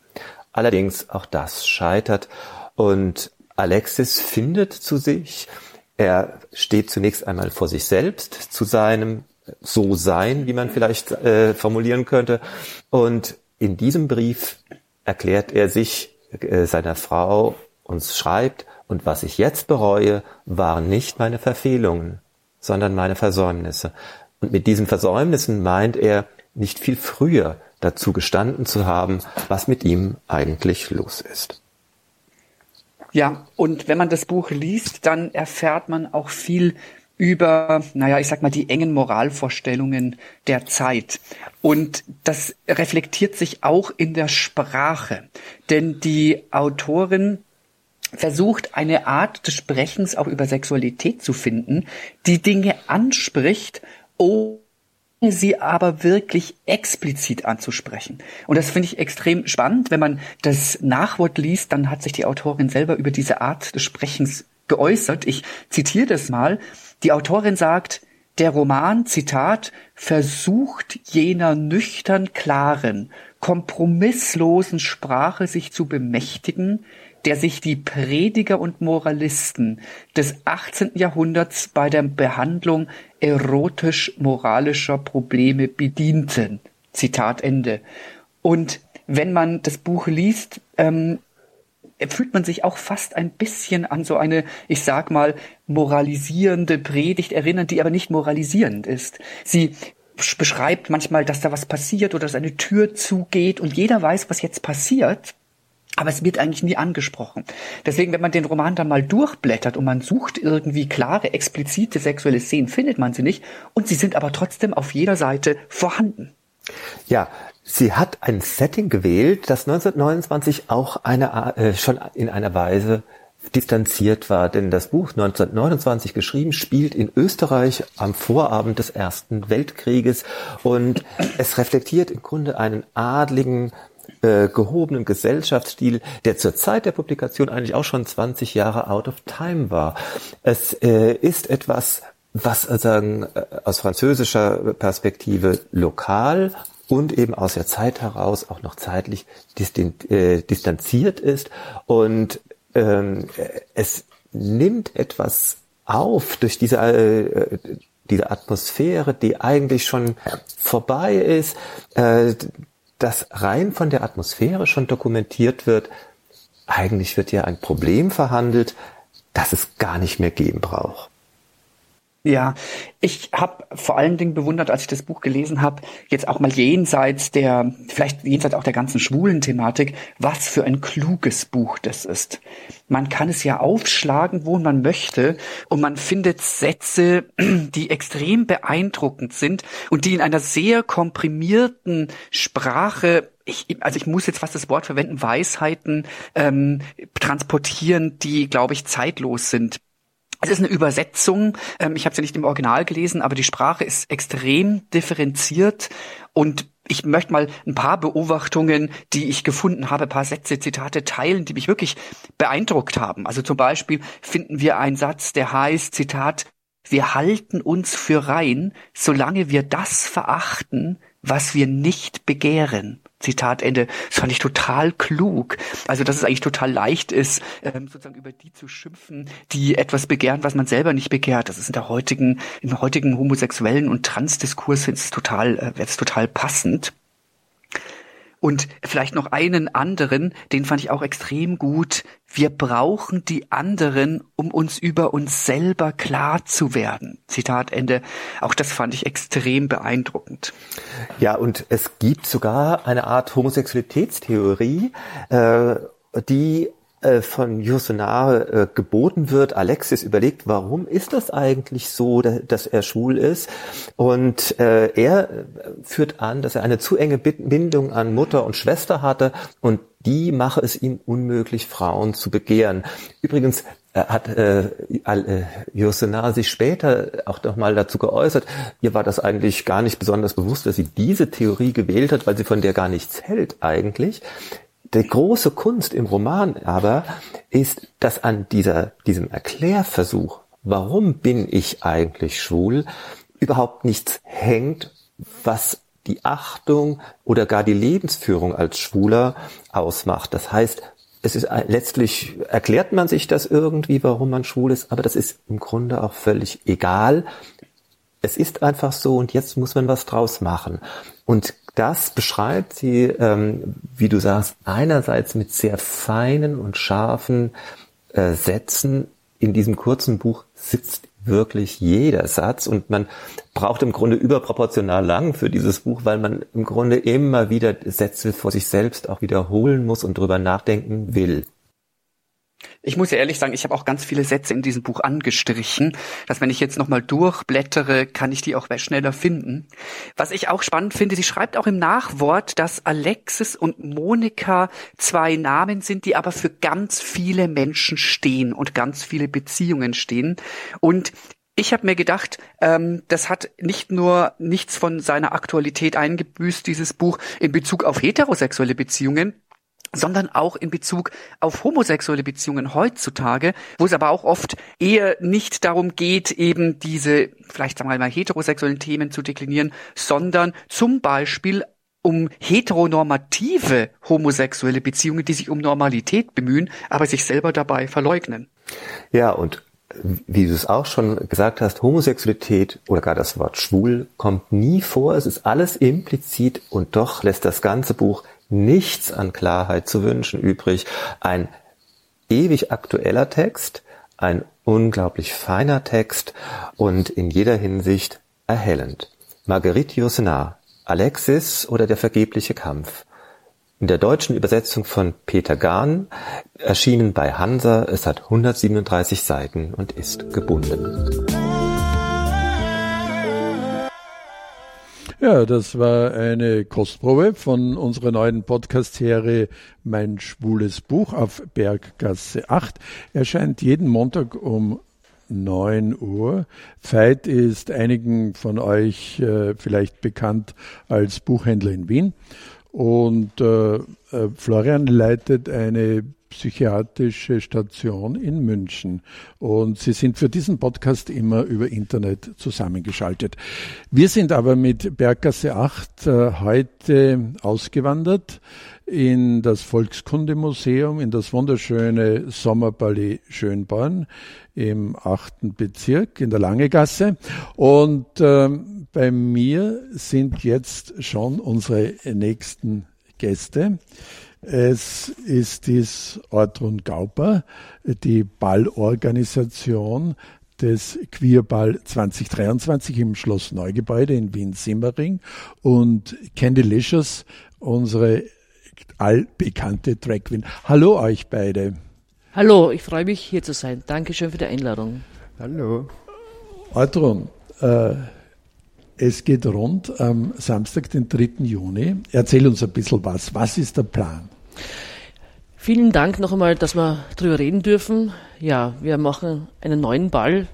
Allerdings auch das scheitert und Alexis findet zu sich, er steht zunächst einmal vor sich selbst, zu seinem so sein, wie man vielleicht äh, formulieren könnte. Und in diesem Brief erklärt er sich äh, seiner Frau und schreibt, und was ich jetzt bereue, waren nicht meine Verfehlungen, sondern meine Versäumnisse. Und mit diesen Versäumnissen meint er, nicht viel früher dazu gestanden zu haben, was mit ihm eigentlich los ist. Ja, und wenn man das Buch liest, dann erfährt man auch viel über, naja, ich sag mal, die engen Moralvorstellungen der Zeit. Und das reflektiert sich auch in der Sprache. Denn die Autorin versucht, eine Art des Sprechens auch über Sexualität zu finden, die Dinge anspricht, ohne sie aber wirklich explizit anzusprechen. Und das finde ich extrem spannend. Wenn man das Nachwort liest, dann hat sich die Autorin selber über diese Art des Sprechens geäußert. Ich zitiere das mal. Die Autorin sagt, der Roman, Zitat, versucht jener nüchtern klaren, kompromisslosen Sprache sich zu bemächtigen, der sich die Prediger und Moralisten des 18. Jahrhunderts bei der Behandlung erotisch-moralischer Probleme bedienten. Zitat Ende. Und wenn man das Buch liest, ähm, fühlt man sich auch fast ein bisschen an so eine, ich sag mal, moralisierende Predigt erinnern, die aber nicht moralisierend ist. Sie beschreibt manchmal, dass da was passiert oder dass eine Tür zugeht und jeder weiß, was jetzt passiert. Aber es wird eigentlich nie angesprochen. Deswegen, wenn man den Roman dann mal durchblättert und man sucht irgendwie klare, explizite sexuelle Szenen, findet man sie nicht. Und sie sind aber trotzdem auf jeder Seite vorhanden. Ja, sie hat ein Setting gewählt, das 1929 auch eine, äh, schon in einer Weise distanziert war, denn das Buch 1929 geschrieben spielt in Österreich am Vorabend des Ersten Weltkrieges und es reflektiert im Grunde einen adligen äh, gehobenen Gesellschaftsstil, der zur Zeit der Publikation eigentlich auch schon 20 Jahre out of time war. Es äh, ist etwas, was sagen äh, aus französischer Perspektive lokal und eben aus der Zeit heraus auch noch zeitlich äh, distanziert ist und ähm, es nimmt etwas auf durch diese äh, diese Atmosphäre, die eigentlich schon vorbei ist, äh, dass rein von der Atmosphäre schon dokumentiert wird, eigentlich wird ja ein Problem verhandelt, das es gar nicht mehr geben braucht. Ja, ich habe vor allen Dingen bewundert, als ich das Buch gelesen habe, jetzt auch mal jenseits der, vielleicht jenseits auch der ganzen schwulen Thematik, was für ein kluges Buch das ist. Man kann es ja aufschlagen, wo man möchte, und man findet Sätze, die extrem beeindruckend sind und die in einer sehr komprimierten Sprache ich, also ich muss jetzt fast das Wort verwenden, Weisheiten ähm, transportieren, die, glaube ich, zeitlos sind. Es ist eine Übersetzung. Ähm, ich habe sie nicht im Original gelesen, aber die Sprache ist extrem differenziert und ich möchte mal ein paar Beobachtungen, die ich gefunden habe, ein paar Sätze, Zitate teilen, die mich wirklich beeindruckt haben. Also zum Beispiel finden wir einen Satz, der heißt, Zitat, wir halten uns für rein, solange wir das verachten, was wir nicht begehren. Zitat Ende. Das fand ich total klug. Also, dass es eigentlich total leicht ist, ähm, sozusagen über die zu schimpfen, die etwas begehren, was man selber nicht begehrt. Das ist in der heutigen, im heutigen homosexuellen und Transdiskurs ist total, äh, es total passend. Und vielleicht noch einen anderen, den fand ich auch extrem gut. Wir brauchen die anderen, um uns über uns selber klar zu werden. Zitat Ende. Auch das fand ich extrem beeindruckend. Ja, und es gibt sogar eine Art Homosexualitätstheorie, äh, die von Yourcenar äh, geboten wird. Alexis überlegt, warum ist das eigentlich so, dass er schwul ist? Und äh, er führt an, dass er eine zu enge Bindung an Mutter und Schwester hatte und die mache es ihm unmöglich, Frauen zu begehren. Übrigens hat äh, äh, Yourcenar sich später auch noch mal dazu geäußert, ihr war das eigentlich gar nicht besonders bewusst, dass sie diese Theorie gewählt hat, weil sie von der gar nichts hält eigentlich. Die große Kunst im Roman aber ist, dass an dieser, diesem Erklärversuch, warum bin ich eigentlich schwul, überhaupt nichts hängt, was die Achtung oder gar die Lebensführung als Schwuler ausmacht. Das heißt, es ist letztlich erklärt man sich das irgendwie, warum man schwul ist, aber das ist im Grunde auch völlig egal. Es ist einfach so und jetzt muss man was draus machen. Und das beschreibt sie, ähm, wie du sagst, einerseits mit sehr feinen und scharfen äh, Sätzen. In diesem kurzen Buch sitzt wirklich jeder Satz und man braucht im Grunde überproportional lang für dieses Buch, weil man im Grunde immer wieder Sätze vor sich selbst auch wiederholen muss und drüber nachdenken will. Ich muss ja ehrlich sagen, ich habe auch ganz viele Sätze in diesem Buch angestrichen, dass wenn ich jetzt nochmal durchblättere, kann ich die auch schneller finden. Was ich auch spannend finde, sie schreibt auch im Nachwort, dass Alexis und Monika zwei Namen sind, die aber für ganz viele Menschen stehen und ganz viele Beziehungen stehen. Und ich habe mir gedacht, ähm, das hat nicht nur nichts von seiner Aktualität eingebüßt, dieses Buch in Bezug auf heterosexuelle Beziehungen, sondern auch in Bezug auf homosexuelle Beziehungen heutzutage, wo es aber auch oft eher nicht darum geht, eben diese, vielleicht sagen wir mal, heterosexuellen Themen zu deklinieren, sondern zum Beispiel um heteronormative homosexuelle Beziehungen, die sich um Normalität bemühen, aber sich selber dabei verleugnen. Ja, und wie du es auch schon gesagt hast, Homosexualität oder gar das Wort schwul kommt nie vor. Es ist alles implizit und doch lässt das ganze Buch nichts an Klarheit zu wünschen übrig. Ein ewig aktueller Text, ein unglaublich feiner Text und in jeder Hinsicht erhellend. Marguerite Yourcenar, Alexis oder der vergebliche Kampf. In der deutschen Übersetzung von Peter Gahn, erschienen bei Hansa, es hat 137 Seiten und ist gebunden. Ja, das war eine Kostprobe von unserer neuen Podcast-Serie Mein schwules Buch auf Berggasse 8. Erscheint jeden Montag um 9 Uhr. Veit ist einigen von euch äh, vielleicht bekannt als Buchhändler in Wien. Und äh, äh Florian leitet eine psychiatrische Station in München. Und Sie sind für diesen Podcast immer über Internet zusammengeschaltet. Wir sind aber mit Berggasse 8 äh, heute ausgewandert in das Volkskundemuseum, in das wunderschöne Sommerpalais Schönborn im achten Bezirk in der Langegasse. Und äh, bei mir sind jetzt schon unsere nächsten Gäste. Es ist dies Ortrun Gauper, die Ballorganisation des Queerball 2023 im Schloss Neugebäude in Wien-Simmering und Candylicious, unsere allbekannte Drag Queen. Hallo euch beide. Hallo, ich freue mich hier zu sein. Dankeschön für die Einladung. Hallo. Ortrun, äh, es geht rund am Samstag, den 3. Juni. Erzähl uns ein bisschen was. Was ist der Plan? Vielen Dank noch einmal, dass wir darüber reden dürfen. Ja, wir machen einen neuen Ball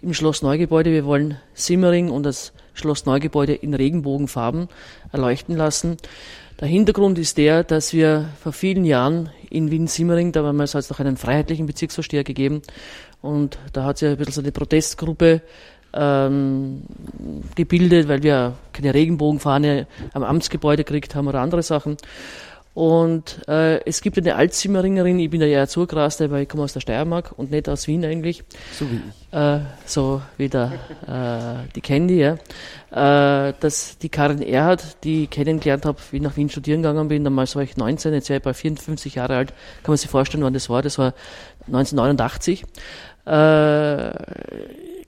im Schloss Neugebäude. Wir wollen Simmering und das Schloss Neugebäude in Regenbogenfarben erleuchten lassen. Der Hintergrund ist der, dass wir vor vielen Jahren in Wien-Simmering, da haben wir es noch einen freiheitlichen Bezirksvorsteher gegeben und da hat sich ein bisschen so eine Protestgruppe ähm, gebildet, weil wir keine Regenbogenfahne am Amtsgebäude gekriegt haben oder andere Sachen. Und äh, es gibt eine Altzimmeringerin, ich bin ja Zugeraster, weil ich komme aus der Steiermark und nicht aus Wien eigentlich. So wie ich. Äh, so wie der, äh, die Candy, ja. Äh, dass die Karin Erhard, die ich kennengelernt habe, wie ich nach Wien studieren gegangen bin, damals war ich 19, jetzt wäre ich bei 54 Jahre alt, kann man sich vorstellen, wann das war, das war 1989. Äh,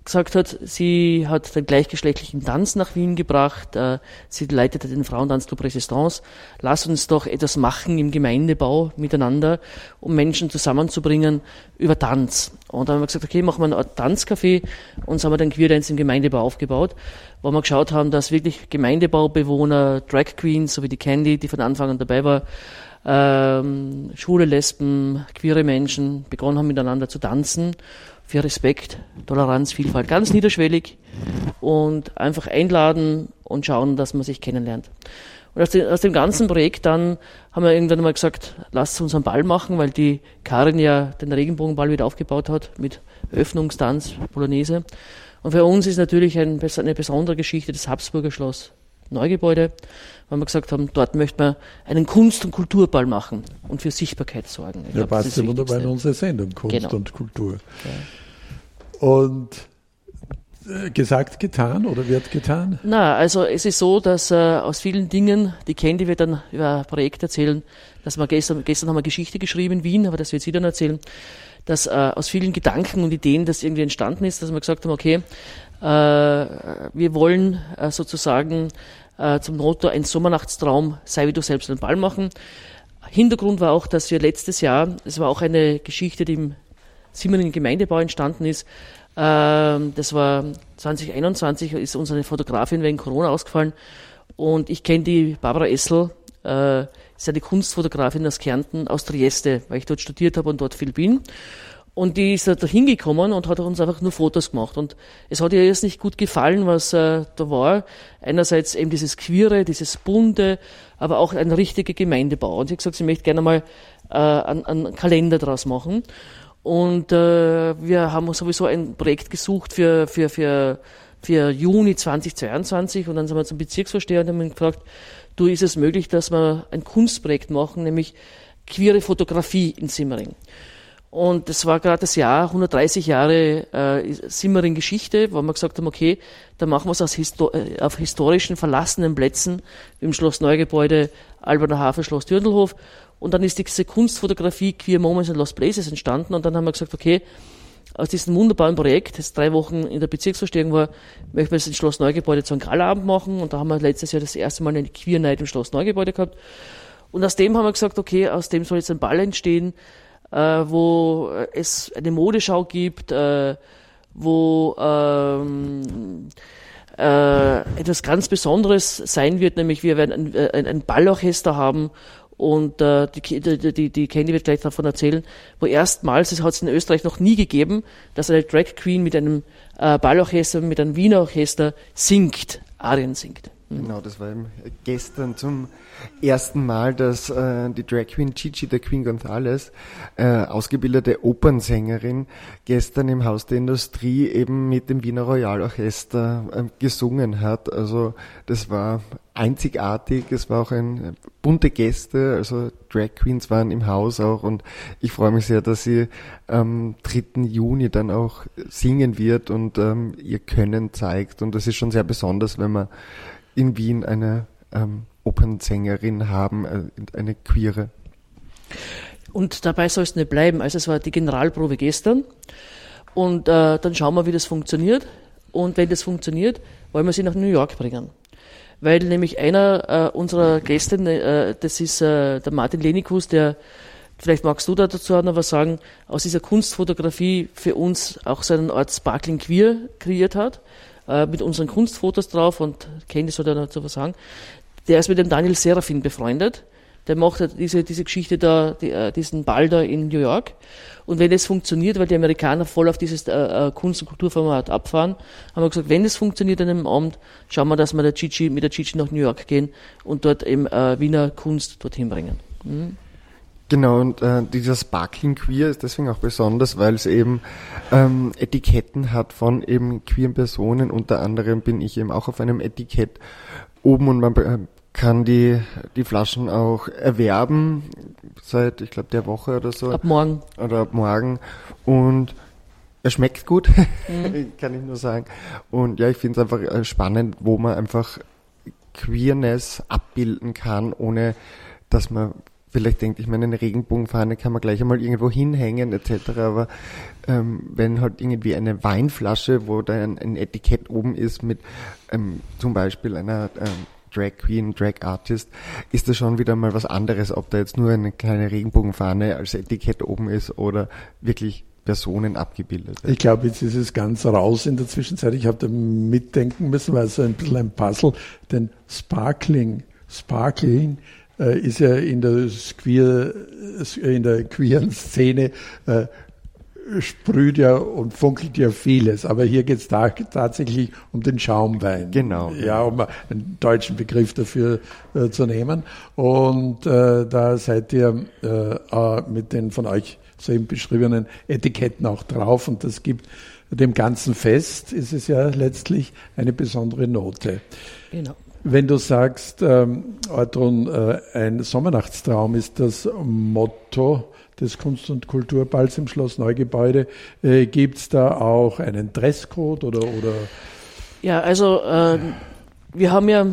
gesagt hat, sie hat den gleichgeschlechtlichen Tanz nach Wien gebracht, äh, sie leitete den Frauentanzclub Resistance. Lass uns doch etwas machen im Gemeindebau miteinander, um Menschen zusammenzubringen über Tanz. Und dann haben wir gesagt, okay, machen wir ein Tanzcafé und so haben wir den Queerdance im Gemeindebau aufgebaut, wo wir geschaut haben, dass wirklich Gemeindebaubewohner, Drag Queens, so wie die Candy, die von Anfang an dabei war, ähm, schwule Lesben, queere Menschen begonnen haben miteinander zu tanzen für Respekt, Toleranz, Vielfalt, ganz niederschwellig und einfach einladen und schauen, dass man sich kennenlernt. Und aus, dem, aus dem ganzen Projekt dann haben wir irgendwann mal gesagt, lasst uns einen Ball machen, weil die Karin ja den Regenbogenball wieder aufgebaut hat mit Öffnungstanz, Polonaise. Und für uns ist natürlich ein, eine besondere Geschichte das Habsburger Schloss Neugebäude, weil wir gesagt haben, dort möchten wir einen Kunst- und Kulturball machen und für Sichtbarkeit sorgen. Ich ja, glaub, passt ja wunderbar in unsere Sendung, Kunst genau. und Kultur. Ja. Und äh, gesagt, getan oder wird getan? Na, also es ist so, dass äh, aus vielen Dingen, die Candy wird dann über ein Projekt erzählen, dass wir gestern, gestern haben wir Geschichte geschrieben in Wien, aber das wird sie dann erzählen, dass äh, aus vielen Gedanken und Ideen das irgendwie entstanden ist, dass wir gesagt haben, okay, wir wollen äh, sozusagen äh, zum Motto ein Sommernachtstraum, sei wie du selbst einen Ball machen. Hintergrund war auch, dass wir letztes Jahr, es war auch eine Geschichte, die im Simmering Gemeindebau entstanden ist, ähm, das war 2021, ist unsere Fotografin wegen Corona ausgefallen und ich kenne die Barbara Essel, äh, ist eine Kunstfotografin aus Kärnten, aus Trieste, weil ich dort studiert habe und dort viel bin. Und die ist da hingekommen und hat uns einfach nur Fotos gemacht. Und es hat ihr jetzt nicht gut gefallen, was äh, da war. Einerseits eben dieses Queere, dieses Bunte, aber auch ein richtiger Gemeindebau. Und sie hat gesagt, sie möchte gerne mal äh, einen, einen Kalender draus machen. Und äh, wir haben sowieso ein Projekt gesucht für, für, für, für Juni 2022 und dann sind wir zum Bezirksvorsteher und haben gefragt, du, ist es möglich, dass wir ein Kunstprojekt machen, nämlich queere Fotografie in Simmering. Und das war gerade das Jahr, 130 Jahre äh, Simmering-Geschichte, wo wir gesagt haben, okay, da machen wir es Histo äh, auf historischen verlassenen Plätzen, im Schloss Neugebäude, Alberner Hafen, Schloss Dürndelhof. Und dann ist diese Kunstfotografie Queer Moments in Lost Places entstanden. Und dann haben wir gesagt, okay, aus diesem wunderbaren Projekt, das drei Wochen in der Bezirksverstehung war, möchten wir das in Schloss Neugebäude zu einem Galabend machen. Und da haben wir letztes Jahr das erste Mal eine Queer Night im Schloss Neugebäude gehabt. Und aus dem haben wir gesagt, okay, aus dem soll jetzt ein Ball entstehen, äh, wo es eine Modeschau gibt, äh, wo ähm, äh, etwas ganz Besonderes sein wird, nämlich wir werden ein, äh, ein, Ballorchester haben und äh, die, die, die, die Candy wird gleich davon erzählen, wo erstmals, es hat es in Österreich noch nie gegeben, dass eine Drag Queen mit einem äh, Ballorchester, mit einem Wiener Orchester singt, Arien singt. Genau, das war eben gestern zum ersten Mal, dass äh, die Drag Queen Gigi, der Queen Gonzales, äh, ausgebildete Opernsängerin, gestern im Haus der Industrie eben mit dem Wiener Royalorchester äh, gesungen hat. Also das war einzigartig, es war auch ein äh, bunte Gäste, also Drag Queens waren im Haus auch und ich freue mich sehr, dass sie am 3. Juni dann auch singen wird und ähm, ihr Können zeigt und das ist schon sehr besonders, wenn man in Wien eine ähm, Opernsängerin haben, äh, eine queere. Und dabei soll es nicht bleiben. Also es war die Generalprobe gestern. Und äh, dann schauen wir, wie das funktioniert. Und wenn das funktioniert, wollen wir sie nach New York bringen. Weil nämlich einer äh, unserer Gäste, äh, das ist äh, der Martin Lenikus, der, vielleicht magst du da dazu noch was sagen, aus dieser Kunstfotografie für uns auch so eine Art Sparkling Queer kreiert hat, äh, mit unseren Kunstfotos drauf und Candy soll da noch dazu was sagen. Der ist mit dem Daniel Serafin befreundet. Der macht diese, diese Geschichte da, die, äh, diesen Ball da in New York. Und wenn das funktioniert, weil die Amerikaner voll auf dieses äh, äh Kunst- und Kulturformat abfahren, haben wir gesagt, wenn das funktioniert an einem Abend, schauen wir, dass wir der Gigi, mit der Gigi nach New York gehen und dort eben äh, Wiener Kunst dorthin bringen. Mhm. Genau, und äh, dieser Sparkling Queer ist deswegen auch besonders, weil es eben ähm, Etiketten hat von eben queeren Personen. Unter anderem bin ich eben auch auf einem Etikett oben und man äh, kann die, die Flaschen auch erwerben seit, ich glaube, der Woche oder so. Ab morgen. Oder ab morgen. Und er schmeckt gut, mhm. kann ich nur sagen. Und ja, ich finde es einfach äh, spannend, wo man einfach Queerness abbilden kann, ohne dass man vielleicht denkt, ich meine, eine Regenbogenfahne kann man gleich einmal irgendwo hinhängen etc. Aber ähm, wenn halt irgendwie eine Weinflasche, wo da ein, ein Etikett oben ist mit ähm, zum Beispiel einer ähm, Drag Queen, Drag Artist, ist das schon wieder mal was anderes, ob da jetzt nur eine kleine Regenbogenfahne als Etikett oben ist oder wirklich Personen abgebildet. Ich glaube, jetzt ist es ganz raus in der Zwischenzeit. Ich habe da mitdenken müssen, weil es so ein bisschen ein Puzzle, denn Sparkling, Sparkling äh, ist ja in der, queer, in der queeren Szene äh, sprüht ja und funkelt ja vieles, aber hier geht es da, tatsächlich um den Schaumwein. Genau. Ja, um einen deutschen Begriff dafür äh, zu nehmen. Und äh, da seid ihr äh, mit den von euch soeben beschriebenen Etiketten auch drauf und das gibt dem ganzen Fest, ist es ja letztlich eine besondere Note. Genau. Wenn du sagst, ähm, Artron, äh, ein Sommernachtstraum ist das Motto, des Kunst- und Kulturballs im Schloss Neugebäude. Äh, Gibt es da auch einen Dresscode oder, oder? Ja, also äh, wir haben ja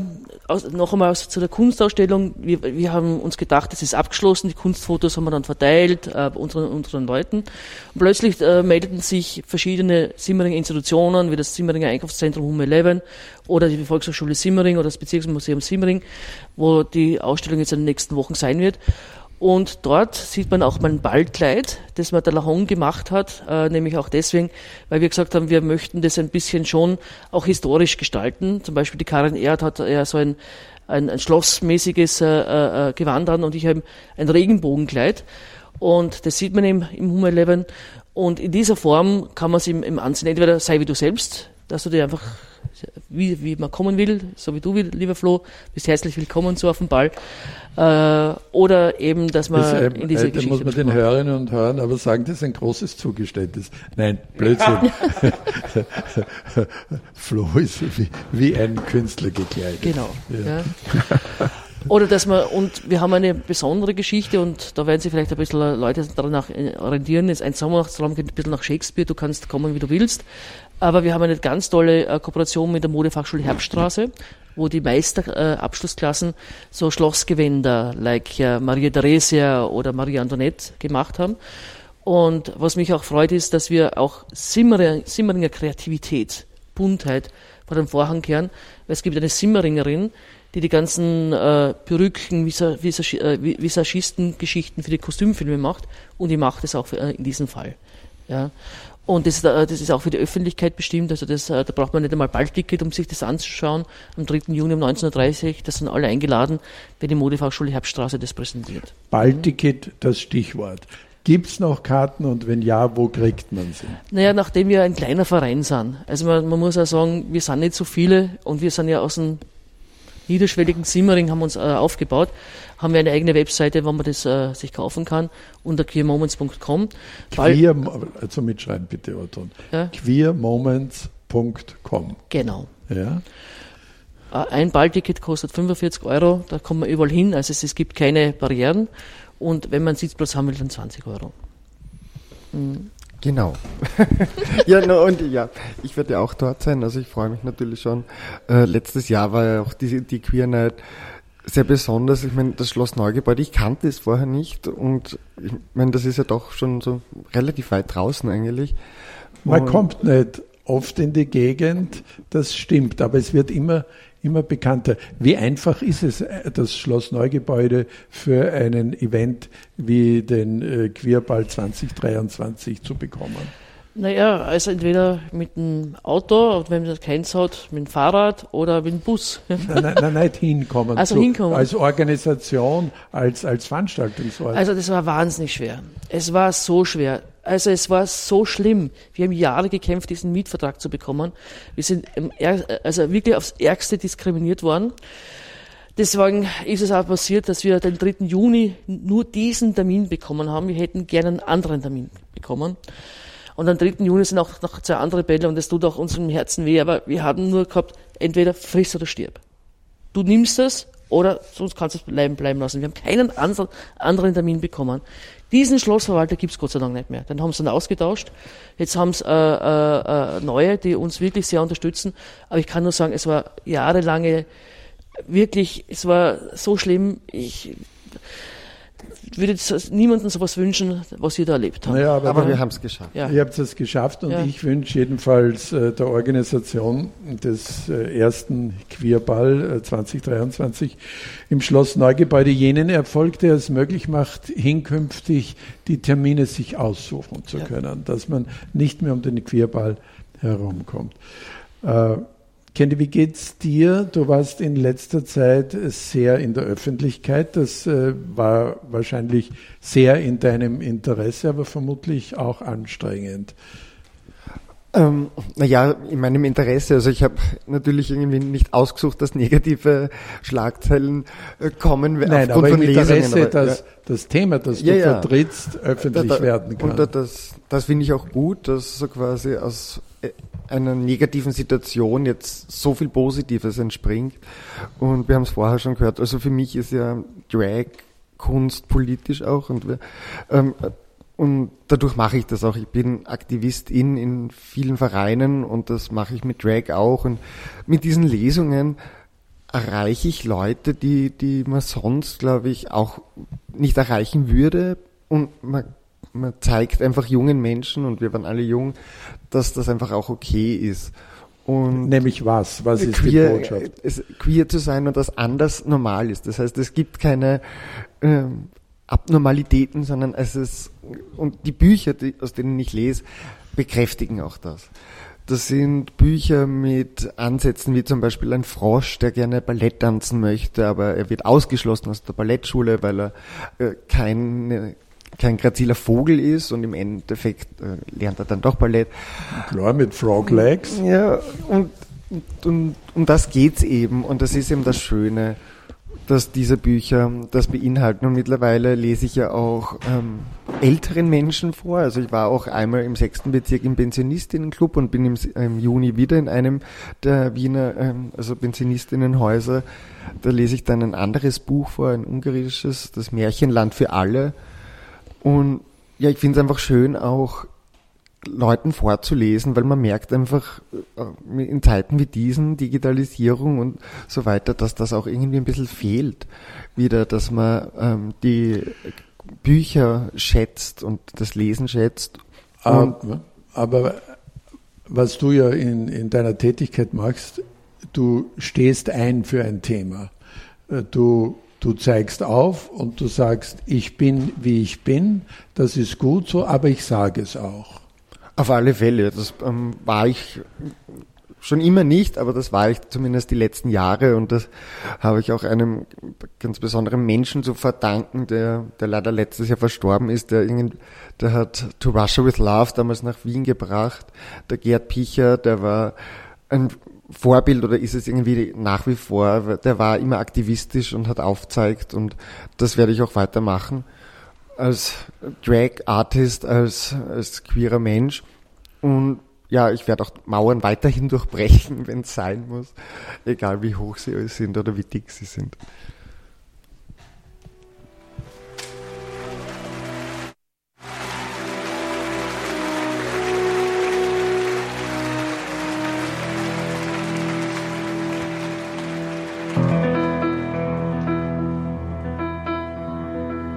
aus, noch einmal aus, zu der Kunstausstellung, wir, wir haben uns gedacht, es ist abgeschlossen, die Kunstfotos haben wir dann verteilt äh, unseren, unseren Leuten. Und plötzlich äh, meldeten sich verschiedene Simmeringer Institutionen, wie das Simmeringer Einkaufszentrum Hum 11 oder die Volkshochschule Simmering oder das Bezirksmuseum Simmering, wo die Ausstellung jetzt in den nächsten Wochen sein wird. Und dort sieht man auch mein Ballkleid, das man der Lahon gemacht hat, äh, nämlich auch deswegen, weil wir gesagt haben, wir möchten das ein bisschen schon auch historisch gestalten. Zum Beispiel die Karin Erd hat ja so ein, ein, ein schlossmäßiges äh, äh, Gewand an und ich habe ein Regenbogenkleid. Und das sieht man eben im Humor 11. Und in dieser Form kann man es im, im Ansehen entweder sei wie du selbst, dass du dir einfach wie, wie man kommen will, so wie du, lieber Flo, bist herzlich willkommen so auf dem Ball. Äh, oder eben, dass man das, ähm, in diese äh, Geschichte... muss man den. Hörerinnen und Hörern aber sagen, das ist ein großes Zugeständnis. Nein, Blödsinn. Flo ist wie, wie ein Künstler gekleidet. Genau. Ja. Ja. Oder dass man, und wir haben eine besondere Geschichte und da werden sich vielleicht ein bisschen Leute danach orientieren. Es ist ein Sommernachtstraum geht ein bisschen nach Shakespeare, du kannst kommen, wie du willst. Aber wir haben eine ganz tolle äh, Kooperation mit der Modefachschule Herbststraße, wo die Meisterabschlussklassen äh, so Schlossgewänder, like äh, Maria Theresia oder Maria Antoinette gemacht haben. Und was mich auch freut, ist, dass wir auch Simmeringer, Kreativität, Buntheit vor dem Vorhang kehren. Weil es gibt eine Simmeringerin, die die ganzen äh, Perücken, Visa, Visa, äh, für die Kostümfilme macht und die macht es auch für, äh, in diesem Fall. Ja. Und das, äh, das ist auch für die Öffentlichkeit bestimmt, also das, äh, da braucht man nicht einmal Ballticket, um sich das anzuschauen. Am 3. Juni um 19.30 Uhr, das sind alle eingeladen, wenn die Modefachschule Herbststraße das präsentiert. Ballticket, das Stichwort. Gibt's noch Karten und wenn ja, wo kriegt man sie? Naja, nachdem wir ein kleiner Verein sind. Also man, man muss auch sagen, wir sind nicht so viele und wir sind ja aus dem niederschwelligen Simmering haben uns äh, aufgebaut, haben wir eine eigene Webseite, wo man das äh, sich kaufen kann, unter queermoments.com. Queer, also mitschreiben bitte, Otton. Ja. Queermoments.com. Genau. Ja. Äh, Ein Ballticket kostet 45 Euro, da kommt man überall hin, also es, es gibt keine Barrieren und wenn man einen Sitzplatz haben will, dann 20 Euro. Mhm. Genau. ja, no, und ja, ich werde ja auch dort sein, also ich freue mich natürlich schon. Äh, letztes Jahr war ja auch die, die Queer Night sehr besonders. Ich meine, das Schloss Neugebäude, ich kannte es vorher nicht und ich meine, das ist ja doch schon so relativ weit draußen eigentlich. Man Und- kommt nicht oft in die Gegend, das stimmt, aber es wird immer, immer bekannter. Wie einfach ist es, äh, das Schloss Neugebäude für einen Event wie den äh, Queerball 2023 zu bekommen? Naja, also entweder mit dem Auto, und wenn man keins hat, mit dem Fahrrad oder mit dem Bus. Nein, nein, nein nicht hinkommen. Also zu, hinkommen. Als Organisation, als, als Veranstaltungsort. Also das war wahnsinnig schwer. Es war so schwer. Also es war so schlimm. Wir haben Jahre gekämpft, diesen Mietvertrag zu bekommen. Wir sind also wirklich aufs Ärgste diskriminiert worden. Deswegen ist es auch passiert, dass wir den 3. Juni nur diesen Termin bekommen haben. Wir hätten gerne einen anderen Termin bekommen. Und am 3. Juni sind auch noch zwei andere Bälle und das tut auch unserem Herzen weh. Aber wir haben nur gehabt, entweder friss oder stirb. Du nimmst es oder sonst kannst du es bleiben, bleiben lassen. Wir haben keinen anderen, Termin bekommen. Diesen Schlossverwalter gibt's Gott sei Dank nicht mehr. Den haben sie dann ausgetauscht. Jetzt haben's äh, äh, äh, neue, die uns wirklich sehr unterstützen. Aber ich kann nur sagen, es war jahrelange wirklich, es war so schlimm. Ich würde niemandem sowas wünschen, was wir da erlebt haben. naja, aber, Aber wir haben es geschafft. Ja. Ihr habt es geschafft und Ja. ich wünsche jedenfalls äh, der Organisation des äh, ersten Queerball äh, 2023 im Schloss Neugebäude jenen Erfolg, der es möglich macht, hinkünftig die Termine sich aussuchen zu Ja. können, dass man nicht mehr um den Queerball herumkommt. Candy, wie geht's dir? Du warst in letzter Zeit sehr in der Öffentlichkeit. Das äh, war wahrscheinlich sehr in deinem Interesse, aber vermutlich auch anstrengend. Ähm, naja, in meinem Interesse. Also ich habe natürlich irgendwie nicht ausgesucht, dass negative Schlagzeilen äh, kommen Nein, aufgrund aber im von Lesungen. Interesse, aber, dass ja. das Thema, das du Ja, ja. vertrittst, öffentlich Da- da- werden kann. Und da- das, das finde ich auch gut, dass so quasi aus äh, einer negativen Situation jetzt so viel Positives entspringt. Und wir haben es vorher schon gehört. Also für mich ist ja Drag Kunst politisch auch und wir, ähm, und dadurch mache ich das auch. Ich bin Aktivistin in vielen Vereinen und das mache ich mit Drag auch. Und mit diesen Lesungen erreiche ich Leute, die, die man sonst, glaube ich, auch nicht erreichen würde. Und man, man zeigt einfach jungen Menschen, und wir waren alle jung, dass das einfach auch okay ist. Und Nämlich was? Was ist die queer, Botschaft? es, queer zu sein und das anders normal ist. Das heißt, es gibt keine, ähm, Abnormalitäten, sondern es ist, und die Bücher, die, aus denen ich lese, bekräftigen auch das. Das sind Bücher mit Ansätzen wie zum Beispiel ein Frosch, der gerne Ballett tanzen möchte, aber er wird ausgeschlossen aus der Ballettschule, weil er äh, kein, kein graziler Vogel ist und im Endeffekt äh, lernt er dann doch Ballett. Klar, mit Frog Legs. Ja, und, und um das geht's eben und das ist eben das Schöne dass diese Bücher das beinhalten. Und mittlerweile lese ich ja auch ähm, älteren Menschen vor. Also ich war auch einmal im sechsten Bezirk im Pensionistinnenclub und bin im, im Juni wieder in einem der Wiener, ähm, also Pensionistinnenhäuser. Da lese ich dann ein anderes Buch vor, ein ungarisches, das Märchenland für alle. Und ja, ich finde es einfach schön, auch Leuten vorzulesen, weil man merkt einfach äh, in Zeiten wie diesen, Digitalisierung und so weiter, dass das auch irgendwie ein bisschen fehlt. Wieder, dass man ähm, die Bücher schätzt und das Lesen schätzt. Aber, aber was du ja in, in deiner Tätigkeit machst, du stehst ein für ein Thema. Äh, du Du zeigst auf und du sagst, ich bin, wie ich bin, das ist gut so, aber ich sage es auch. Auf alle Fälle. Das ähm, war ich schon immer nicht, aber das war ich zumindest die letzten Jahre und das habe ich auch einem ganz besonderen Menschen zu verdanken, der, der leider letztes Jahr verstorben ist, der irgend, der hat To Russia with Love damals nach Wien gebracht. Der Gerd Picher, der war ein Vorbild oder ist es irgendwie nach wie vor, der war immer aktivistisch und hat aufzeigt und das werde ich auch weitermachen als Drag-Artist, als, als queerer Mensch. Und ja, ich werde auch Mauern weiterhin durchbrechen, wenn es sein muss, egal wie hoch sie sind oder wie dick sie sind.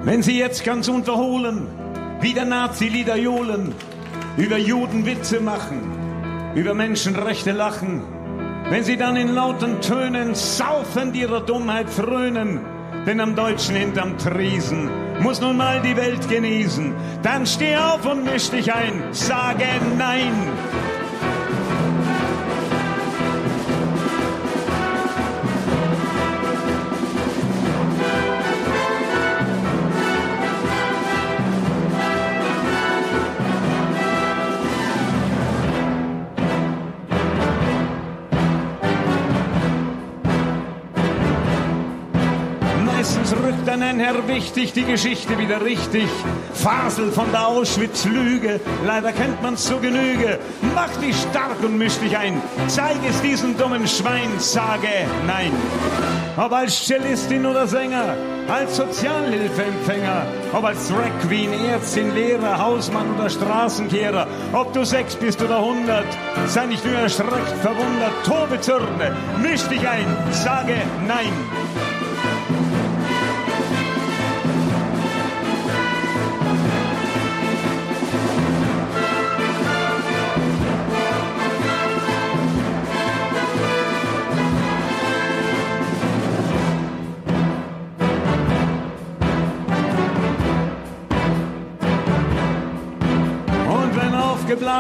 Wenn Sie jetzt ganz unterholen, wie der Nazi-Lieder johlen, über Juden Witze machen, über Menschenrechte lachen, wenn Sie dann in lauten Tönen saufend ihrer Dummheit frönen, denn am Deutschen hinterm Tresen muss nun mal die Welt genießen, dann steh auf und misch dich ein, sage Nein. Dann ein Herr wichtig, die Geschichte wieder richtig. Fasel von der Auschwitz-Lüge, leider kennt man's zu Genüge. Mach dich stark und misch dich ein, zeig es diesem dummen Schwein, sage nein. Ob als Cellistin oder Sänger, als Sozialhilfeempfänger, ob als Drag Queen, Ärztin, Lehrer, Hausmann oder Straßenkehrer, ob du sechs bist oder hundert, sei nicht nur erschreckt, verwundert, tobe Zürne, misch dich ein, sage nein.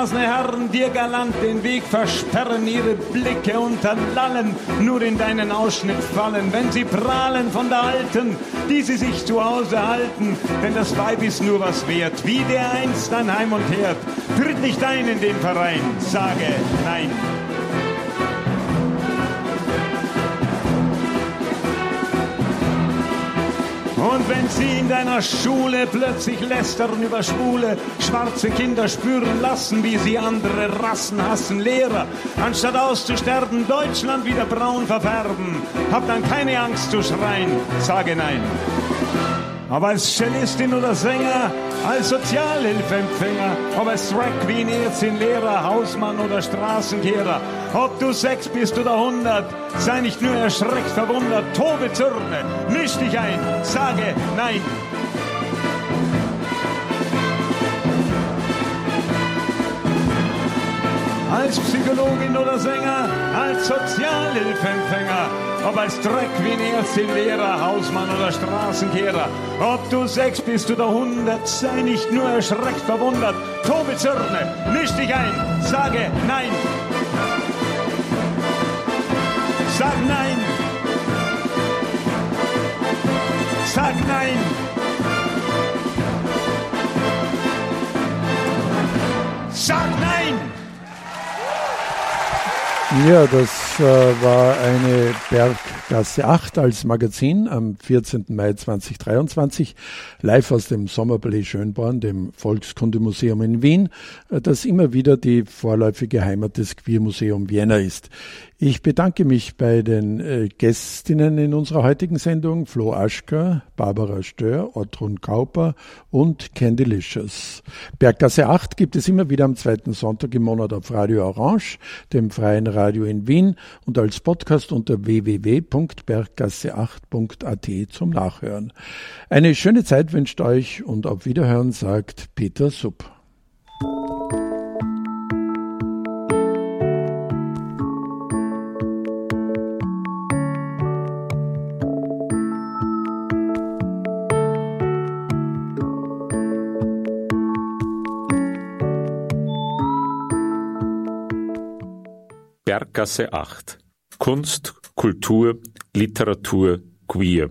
Aufgeblasene Herren dir galant den Weg versperren, ihre Blicke unterlallen, nur in deinen Ausschnitt fallen, wenn sie prahlen von der Alten, die sie sich zu Hause halten, denn das Weib ist nur was wert, wie der einst an Heim und Herd. Tritt nicht ein in den Verein, sage nein. Und wenn sie in deiner Schule plötzlich lästern über Schwule, schwarze Kinder spüren lassen, wie sie andere Rassen hassen, Lehrer, anstatt auszusterben, Deutschland wieder braun verfärben, hab dann keine Angst zu schreien, sage nein. Aber als Cellistin oder Sänger, als Sozialhilfeempfänger, ob als Drag Queen, Ärztin, Lehrer, Hausmann oder Straßenkehrer, ob du sechs bist oder hundert, sei nicht nur erschreckt, verwundert, tobe Zürne, misch dich ein, sage nein. Als Psychologin oder Sänger, als Sozialhilfeempfänger, ob als Dreck wie ein Lehrer, Hausmann oder Straßenkehrer. Ob du sechs bist oder hundert, sei nicht nur erschreckt verwundert. Tobe Zürne, misch dich ein, sage Nein. Sag Nein. Sag Nein. Ja, das äh, war eine Berggasse 8 als Magazin am 14. Mai 2023, live aus dem Sommerpalais Schönborn, dem Volkskundemuseum in Wien, äh, das immer wieder die vorläufige Heimat des Queermuseum Vienna ist. Ich bedanke mich bei den äh, Gästinnen in unserer heutigen Sendung, Flo Aschka, Barbara Stör, Otrun Kauper und Candylicious. Berggasse 8 gibt es immer wieder am zweiten Sonntag im Monat auf Radio Orange, dem freien Radio in Wien und als Podcast unter www.berggasse8.at zum Nachhören. Eine schöne Zeit wünscht euch und auf Wiederhören sagt Peter Supp. Berggasse 8. Kunst, Kultur, Literatur, Queer.